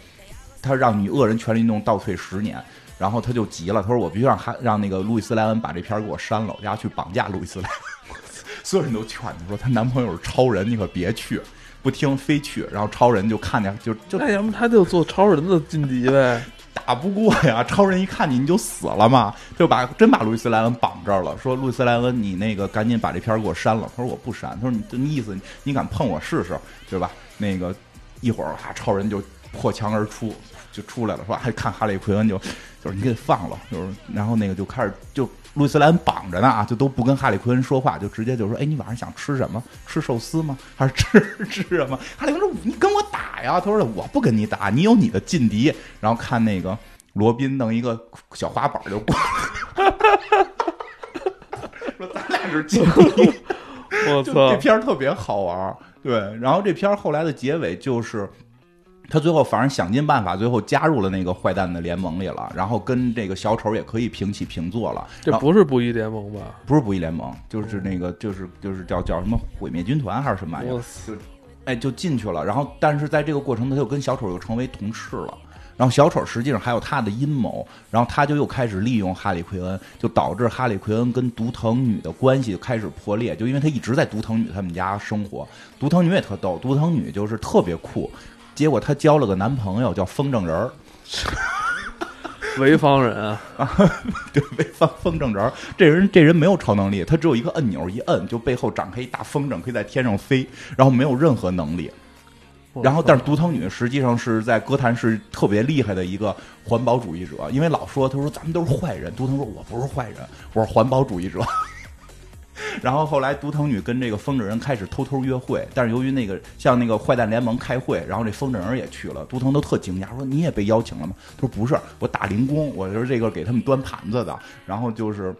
他让你恶人权力运动倒退十年，然后他就急了，他说：“我必须让哈让那个路易斯莱恩把这片给我删了，我要去绑架路易斯莱恩。”所有人都劝他说：“她男朋友是超人，你可别去。”不听，非去。然后超人就看见，就就那要么他就做超人的劲敌呗，打不过呀。超人一看你，你就死了嘛，就把真把路易斯莱恩绑这儿了，说：“路易斯莱恩，你那个赶紧把这片给我删了。”他说：“我不删。”他说：“你这意思，你敢碰我试试，对吧？”那个一会儿啊，超人就破墙而出。就出来了，说还看哈利奎恩就就是你给放了，就是然后那个就开始就路易斯兰绑着呢啊，就都不跟哈利奎恩说话，就直接就说：“哎，你晚上想吃什么？吃寿司吗？还是吃 吃什么？”哈利奎恩说：“你跟我打呀！”他说：“我不跟你打，你有你的劲敌。”然后看那个罗宾弄一个小滑板就过，说咱俩是经历。我操这，片儿特别好玩儿，对。然后这片儿后来的结尾就是，他最后反正想尽办法，最后加入了那个坏蛋的联盟里了，然后跟这个小丑也可以平起平坐了。这不是不义联盟吧？不是不义联盟，就是那个就是就是叫叫什么毁灭军团还是什么玩意儿？哎，就进去了。然后但是在这个过程，他就跟小丑又成为同事了。然后小丑实际上还有他的阴谋，然后他就又开始利用哈利奎恩，就导致哈利奎恩跟毒藤女的关系开始破裂，就因为他一直在毒藤女他们家生活，毒藤女也特逗，毒藤女就是特别酷，结果她交了个男朋友叫风筝人儿，潍坊人啊，对，潍坊风筝人儿，这人这人没有超能力，他只有一个按钮，一摁就背后展开一大风筝，可以在天上飞，然后没有任何能力。然后，但是独藤女实际上是在歌坛是特别厉害的一个环保主义者，因为老说他说咱们都是坏人，独藤说我不是坏人，我是环保主义者。然后后来独藤女跟这个风筝人开始偷偷约会，但是由于那个像那个坏蛋联盟开会，然后这风筝人也去了，独藤都特惊讶，说你也被邀请了吗？他说不是，我打零工，我就是这个给他们端盘子的，然后就是。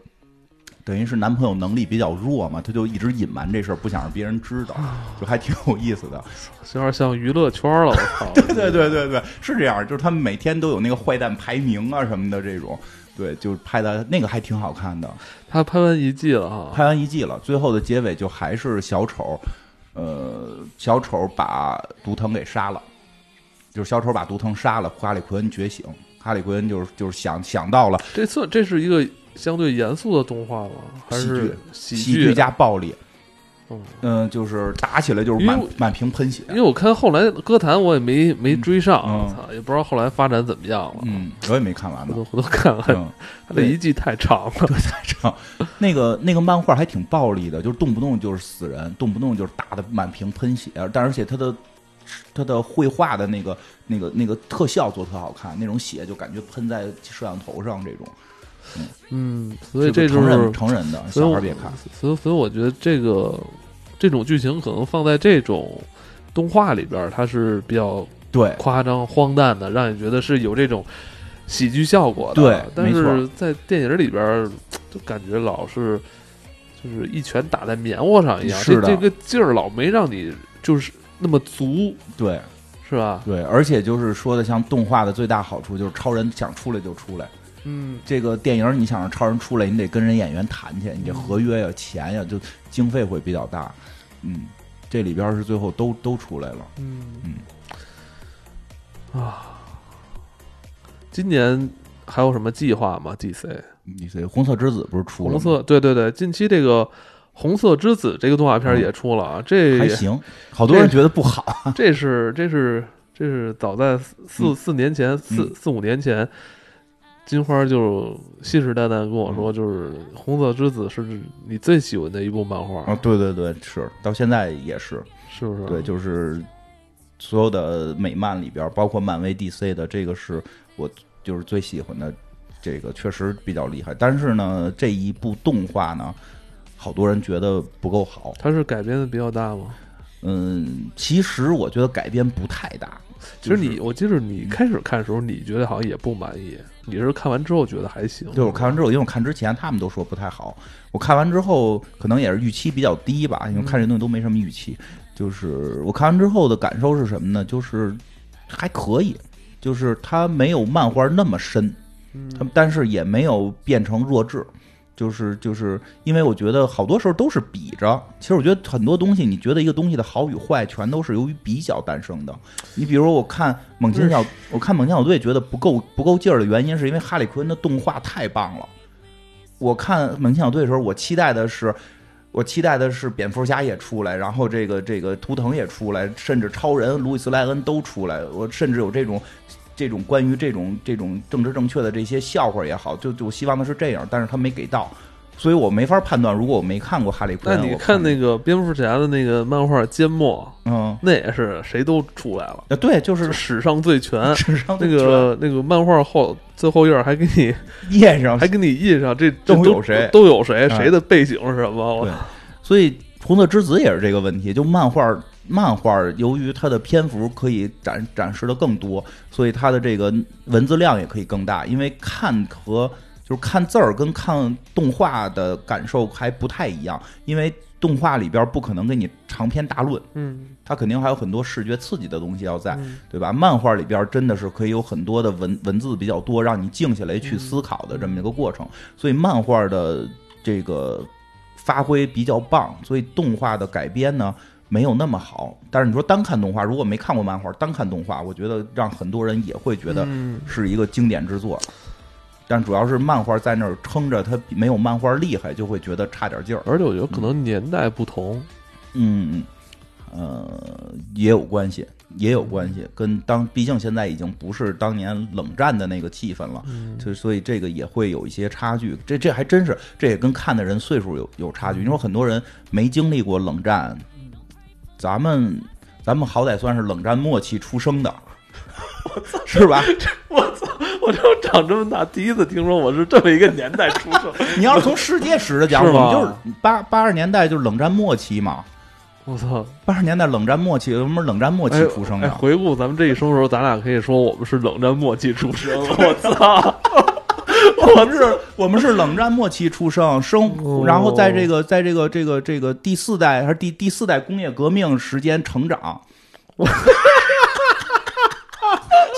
等于是男朋友能力比较弱嘛，他就一直隐瞒这事儿，不想让别人知道，就还挺有意思的。有点像娱乐圈了，我操！对对对对对，是这样，就是他们每天都有那个坏蛋排名啊什么的这种，对，就是拍的那个还挺好看的。他拍完一季了哈，拍完一季了，最后的结尾就还是小丑，呃，小丑把毒藤给杀了，就是小丑把毒藤杀了，哈利奎恩觉醒，哈利奎恩就是就是想想到了这次这是一个相对严肃的动画吗？还是喜喜剧加暴力，嗯嗯、就是打起来就是满满屏喷血，因为我看后来歌坛我也没没追上，嗯我操，也不知道后来发展怎么样了。嗯，我也没看完呢，回头回头看完，嗯。他这一季太长了。太长，那个那个漫画还挺暴力的，就是动不动就是死人，动不动就是打的满屏喷血，但而且他的他的绘画的那个那个那个特效做得特好看，那种血就感觉喷在摄像头上，这种，嗯，所以这就是个成人，的所以我小孩别看，所以所以我觉得这个这种剧情可能放在这种动画里边，它是比较对夸张荒诞的，让你觉得是有这种喜剧效果的。对但是在电影里边，就感觉老是就是一拳打在棉花上一样，这这个劲儿老没让你就是那么足，对是吧？对，而且就是说的像动画的最大好处就是超人想出来就出来。嗯，这个电影你想让超人出来，你得跟人演员谈去，你这合约呀、钱呀，就经费会比较大。嗯，这里边是最后都都出来了。嗯嗯啊，今年还有什么计划吗？DC，DC 红色之子不是出了吗？红色，对对对，近期这个红色之子这个动画片也出了啊，这还行，好多人觉得不好。这是这是这是早在四四年前四嗯四五年前，金花就信誓旦旦跟我说，就是《红色之子》是你最喜欢的一部漫画，啊，对对对，是到现在也是，是不是？对，就是所有的美漫里边，包括漫威、DC 的，这个是我就是最喜欢的，这个确实比较厉害。但是呢，这一部动画呢，好多人觉得不够好。它是改编的比较大吗？嗯，其实我觉得改编不太大。其实你，我记得你开始看的时候，你觉得好像也不满意，你是看完之后觉得还行。对我看完之后，因为我看之前他们都说不太好，我看完之后可能也是预期比较低吧，因为看这东西都没什么预期。就是我看完之后的感受是什么呢？就是还可以，就是它没有漫画那么深，但是也没有变成弱智。就是就是因为我觉得好多时候都是比着，其实我觉得很多东西，你觉得一个东西的好与坏，全都是由于比较诞生的。你比如我看猛禽小，我看猛禽小队觉得不够不够劲儿的原因，是因为哈利奎恩的动画太棒了。我看猛禽小队的时候，我期待的是，我期待的是蝙蝠侠也出来，然后这个这个图腾也出来，甚至超人、路易斯莱恩都出来。我甚至有这种这种关于这种这种政治正确的这些笑话也好，就就希望的是这样，但是他没给到，所以我没法判断。如果我没看过哈利波特，那你看那个蝙蝠侠的那个漫画《缄默嗯》，那也是谁都出来了，啊，对，就是史上最全。智商那个那个漫画后最后页还给你 印上还给你印上这这都有谁都有谁哎谁的背景是什么？所以红色之子也是这个问题，就漫画漫画由于它的篇幅可以展展示的更多，所以它的这个文字量也可以更大，因为看和就是看字儿跟看动画的感受还不太一样，因为动画里边不可能给你长篇大论，嗯，它肯定还有很多视觉刺激的东西要在，嗯对吧？漫画里边真的是可以有很多的文文字比较多，让你静下来去思考的这么一个过程，所以漫画的这个发挥比较棒，所以动画的改编呢。没有那么好，但是你说单看动画，如果没看过漫画，单看动画，我觉得让很多人也会觉得嗯是一个经典之作。但主要是漫画在那儿撑着，它没有漫画厉害，就会觉得差点劲儿。而且我觉得可能年代不同，嗯，呃，也有关系，也有关系，跟当毕竟现在已经不是当年冷战的那个气氛了，嗯就所以这个也会有一些差距。这这还真是，这也跟看的人岁数有有差距。因为很多人没经历过冷战，咱们咱们好歹算是冷战末期出生的，是吧？我操！我就长这么大第一次听说我是这么一个年代出生。你要是从世界史的讲，是吗我们就是八八十年代就是冷战末期嘛，我操！八十年代冷战末期，我们是冷战末期哎出生的。哎，回顾咱们这一生的时候，咱俩可以说我们是冷战末期出生。我操！我们是，我们是冷战末期出生，生，哦然后在这个，在这个，这个，这个第四代还是第第四代工业革命时间成长。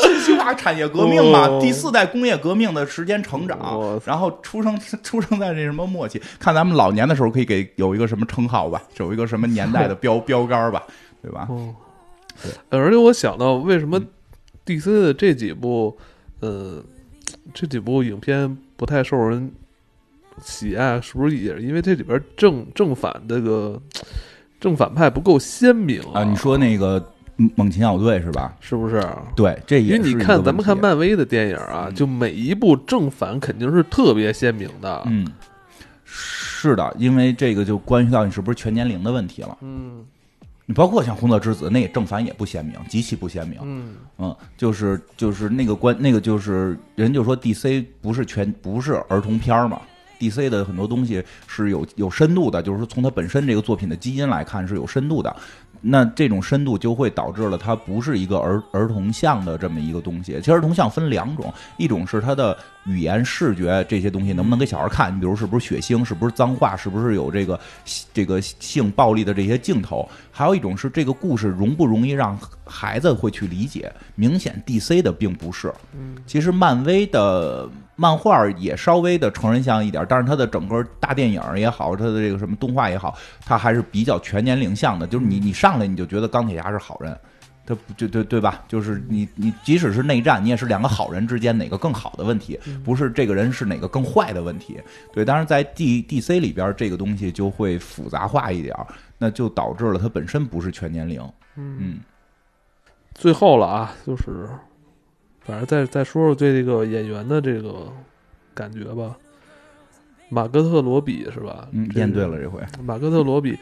信息化产业革命嘛，哦第四代工业革命的时间成长我，然后出生 出生在这什么末期？看咱们老年的时候可以给有一个什么称号吧，有一个什么年代的标 标杆吧，对吧？哦，而且我想到，为什么 DC 的这几部，呃，这几部影片不太受人喜爱，是不是也是因为这里边正正反这个正反派不够鲜明啊，你说那个猛禽小队是吧？是不是？对，这也因为你看咱们看漫威的电影啊，嗯就每一部正反肯定是特别鲜明的。嗯，是的，因为这个就关系到你是不是全年龄的问题了。嗯你包括像红色之子，那正反也不鲜明，极其不鲜明。嗯嗯，就是就是那个关那个就是人就说 DC 不是全不是儿童片儿嘛，DC 的很多东西是有有深度的，就是说从它本身这个作品的基因来看是有深度的。那这种深度就会导致了它不是一个儿儿童像的这么一个东西。其实儿童像分两种，一种是它的语言、视觉这些东西能不能给小孩看，你比如是不是血腥，是不是脏话，是不是有这个这个性暴力的这些镜头，还有一种是这个故事容不容易让孩子会去理解。明显 DC 的并不是，嗯其实漫威的漫画也稍微的成人向一点，但是它的整个大电影也好，它的这个什么动画也好，它还是比较全年龄向的。就是你你上来你就觉得钢铁侠是好人，他不就对对吧？就是你你即使是内战，你也是两个好人之间哪个更好的问题，不是这个人是哪个更坏的问题。对，当然在 D D C 里边这个东西就会复杂化一点，那就导致了它本身不是全年龄。嗯。嗯最后了啊，就是反正再再说说对这个演员的这个感觉吧。马格特罗比是吧？嗯，这验对了这回。马格特罗比，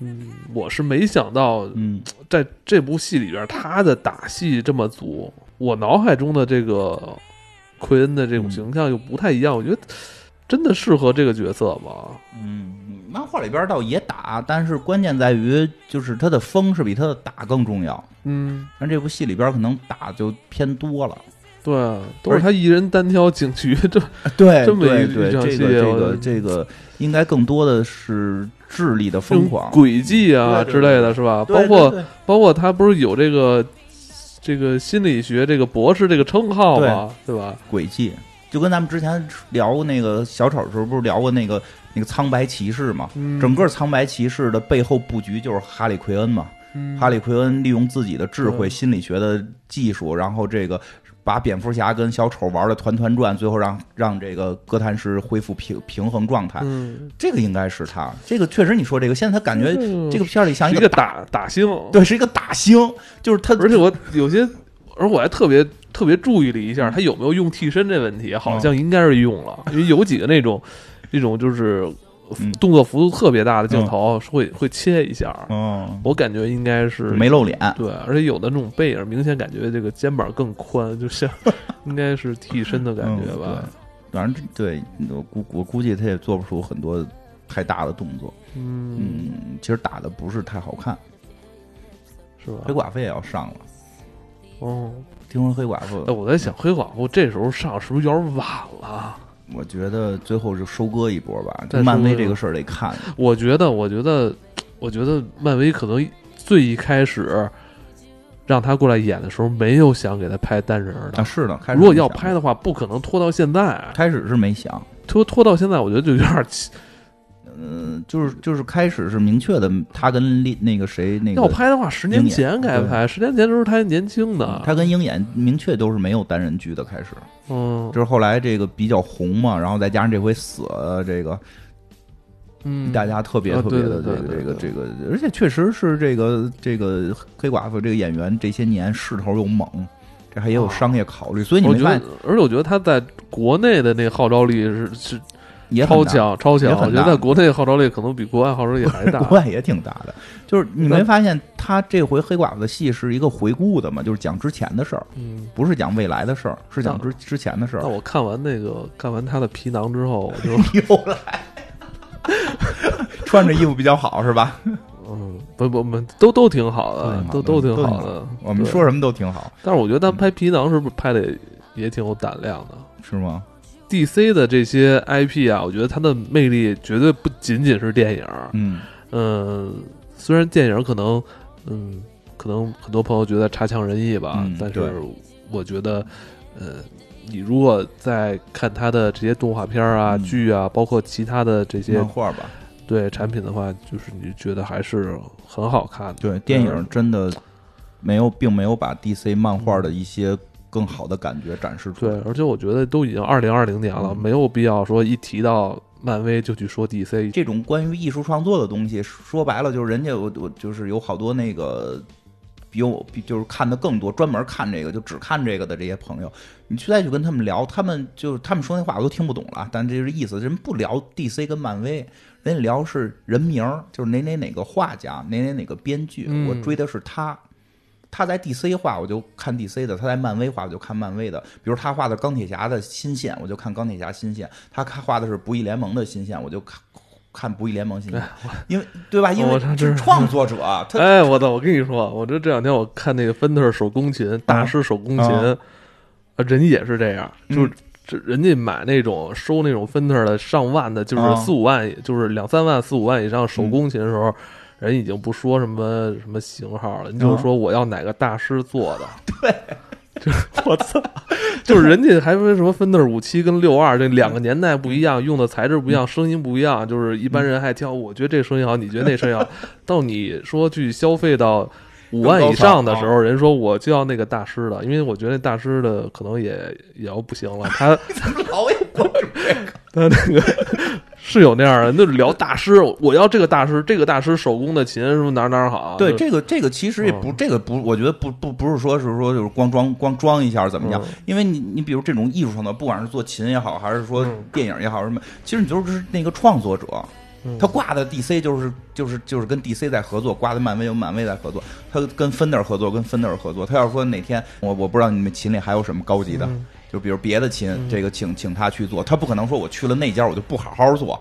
嗯，我是没想到嗯在这部戏里边他的打戏这么足。我脑海中的这个奎恩的这种嗯形象又不太一样，我觉得真的适合这个角色吗？嗯，漫画里边倒也打，但是关键在于就是他的风是比他的打更重要。嗯，但这部戏里边可能打就偏多了。对啊，都是他一人单挑警局，这对这么一对这个这个这个应该更多的是智力的疯狂。诡计啊之类的是吧？包括包括他不是有这个这个心理学这个博士这个称号吗？对吧？诡计，就跟咱们之前聊过那个小丑的时候，不是聊过那个那个苍白骑士嘛？嗯整个苍白骑士的背后布局就是哈利奎恩嘛。嗯哈利奎恩利用自己的智慧、嗯心理学的技术，然后这个把蝙蝠侠跟小丑玩的团团转，最后让让这个哥谭市恢复平平衡状态。嗯，这个应该是他，这个确实你说这个，现在他感觉嗯这个片儿里像是一个打打星，对，是一个打星，就是他，而且我有些，而我还特别特别注意了一下，他有没有用替身这问题，好像应该是用了，因为有几个那种那种就是嗯动作幅度特别大的镜头会会切一下，嗯，我感觉应该是没露脸，对，而且有的那种背影，明显感觉这个肩膀更宽，就像 应该是替身的感觉吧。反正对我估我估计他也做不出很多太大的动作。嗯，嗯，其实打的不是太好看，是吧？黑？寡妇也要上了，哦，听说黑寡妇哎，我在想，黑寡妇这时候上是不是有点晚了？我觉得最后就收割一波吧。漫威这个事儿得看，我觉得，我觉得，我觉得漫威可能最一开始让他过来演的时候，没有想给他拍单人儿的。啊，是的。开始如果要拍的话，不可能拖到现在，开始是没想，拖拖到现在，我觉得就有点奇嗯，就是就是开始是明确的，他跟那那个谁那个要拍的话，十年前该拍，十年前的时候他还年轻的。他跟鹰眼明确都是没有单人剧的开始，嗯就是后来这个比较红嘛，然后再加上这回死了，这个嗯，大家特别啊特别的这个这个这个，而且确实是这个这个黑寡妇这个演员这些年势头又猛，这还也有啊商业考虑，所以你我觉得没发现，而且我觉得他在国内的那个号召力是是超也超，强超强，我觉得在国内号召力可能比国外号召力还大。国外也挺大的。就是你没发现他这回黑寡妇的戏是一个回顾的嘛？就是讲之前的事儿，嗯，不是讲未来的事儿，是讲之之前的事儿。那我看完那个看完他的皮囊之后，我就 又来，穿着衣服比较好是吧？嗯，不不不，都都挺好的，都都挺挺好的我们说什么都挺好，但是我觉得他拍皮囊是不是拍的也挺有胆量的是吗？？DC 的这些 IP 啊，我觉得它的魅力绝对不仅仅是电影。嗯，嗯，虽然电影可能，嗯，可能很多朋友觉得差强人意吧，但是我觉得，呃，你如果在看它的这些动画片啊、嗯剧啊，包括其他的这些漫画吧。对产品的话，就是你觉得还是很好看的。对，电影真的没有，并没有把 DC 漫画的一些更好的感觉展示出来。对，而且我觉得都已经二零二零年了，嗯没有必要说一提到漫威就去说 DC。这种关于艺术创作的东西，说白了就是人家我我就是有好多那个比我比就是看的更多，专门看这个就只看这个的这些朋友，你去再去跟他们聊，他们就是他们说那话我都听不懂了，但这是意思，人不聊 DC 跟漫威。人家聊是人名儿，就是哪哪哪个画家，哪哪哪个编剧，嗯我追的是他。他在 DC 画，我就看 DC 的；他在漫威画，我就看漫威的。比如他画的钢铁侠的新线，我就看钢铁侠新线；他看画的是不义联盟的新线，我就看看不义联盟新线。因为对吧？因为这是创作者，他哎，我操！我跟你说，我这这两天我看那个芬特手工琴大师手工琴，人家也是这样，嗯就是人家买那种收那种芬特的上万的，就是啊四五万，就是两三万、四五万以上手工琴的时候，人已经不说什么什么型号了，你就是说我要哪个大师做的，对，就是我操，就是人家还分什么芬特五七跟六二这两个年代不一样，用的材质不一样，声音不一样，就是一般人还挑，我觉得这声音好，你觉得那声音好，到你说去消费到。五万以上的时候，人说我就要那个大师的，因为我觉得那大师的可能也也要不行了，他 老有？他那个是有那样的，那聊大师，我要这个大师，这个大师手工的琴什么哪哪好，对，这个这个其实也不，嗯这个不，我觉得不不不是说是说就是光装光装一下怎么样？嗯因为你你比如这种艺术创作，不管是做琴也好，还是说嗯电影也好，什么，其实你就是那个创作者。嗯他挂的 DC 就是就是就是跟 DC 在合作，挂的漫威有漫威在合作，他跟芬德尔合作，跟芬德尔合作。他要说哪天我我不知道你们琴里还有什么高级的，嗯就比如别的琴，嗯这个请请他去做，他不可能说我去了那家我就不好好做，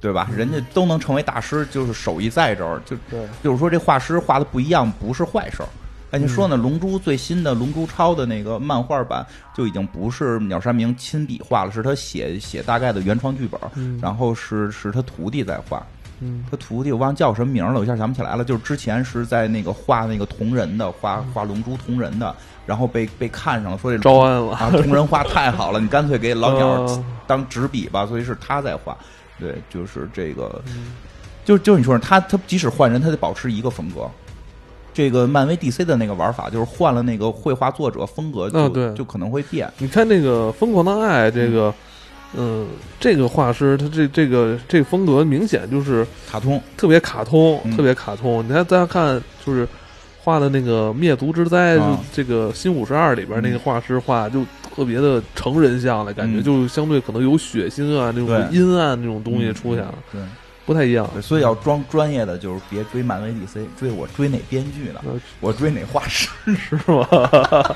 对吧？人家都能成为大师，就是手艺在这儿，就对，就是说这画师画的不一样不是坏事儿。哎，你说呢？嗯《龙珠》最新的《龙珠超》的那个漫画版就已经不是鸟山明亲笔画了，是他写写大概的原创剧本，嗯然后是是他徒弟在画。嗯他徒弟我忘叫什么名了，我一下想不起来了。就是之前是在那个画那个同人的，画画龙珠同人的，然后被被看上了，说这招安了，啊同人画太好了，你干脆给老鸟呃 当纸笔吧。所以是他在画，对，就是这个，嗯就就你说他他即使换人，他得保持一个风格。这个漫威 DC 的那个玩法，就是换了那个绘画作者风格就，就可能会变。你看那个《疯狂的爱》这个，嗯，这个画师他这这个这个风格明显就是卡通，特别卡通，嗯特别卡通。你看大家看就是画的那个灭族之灾，这个新五十二里边那个画师画就特别的成人像的感觉，嗯就相对可能有血腥啊，那种阴暗那种东西出现了，对。不太一样。所以要装专业的，就是别追漫威 DC，追我追哪编剧呢？呃我追哪画师？是吗？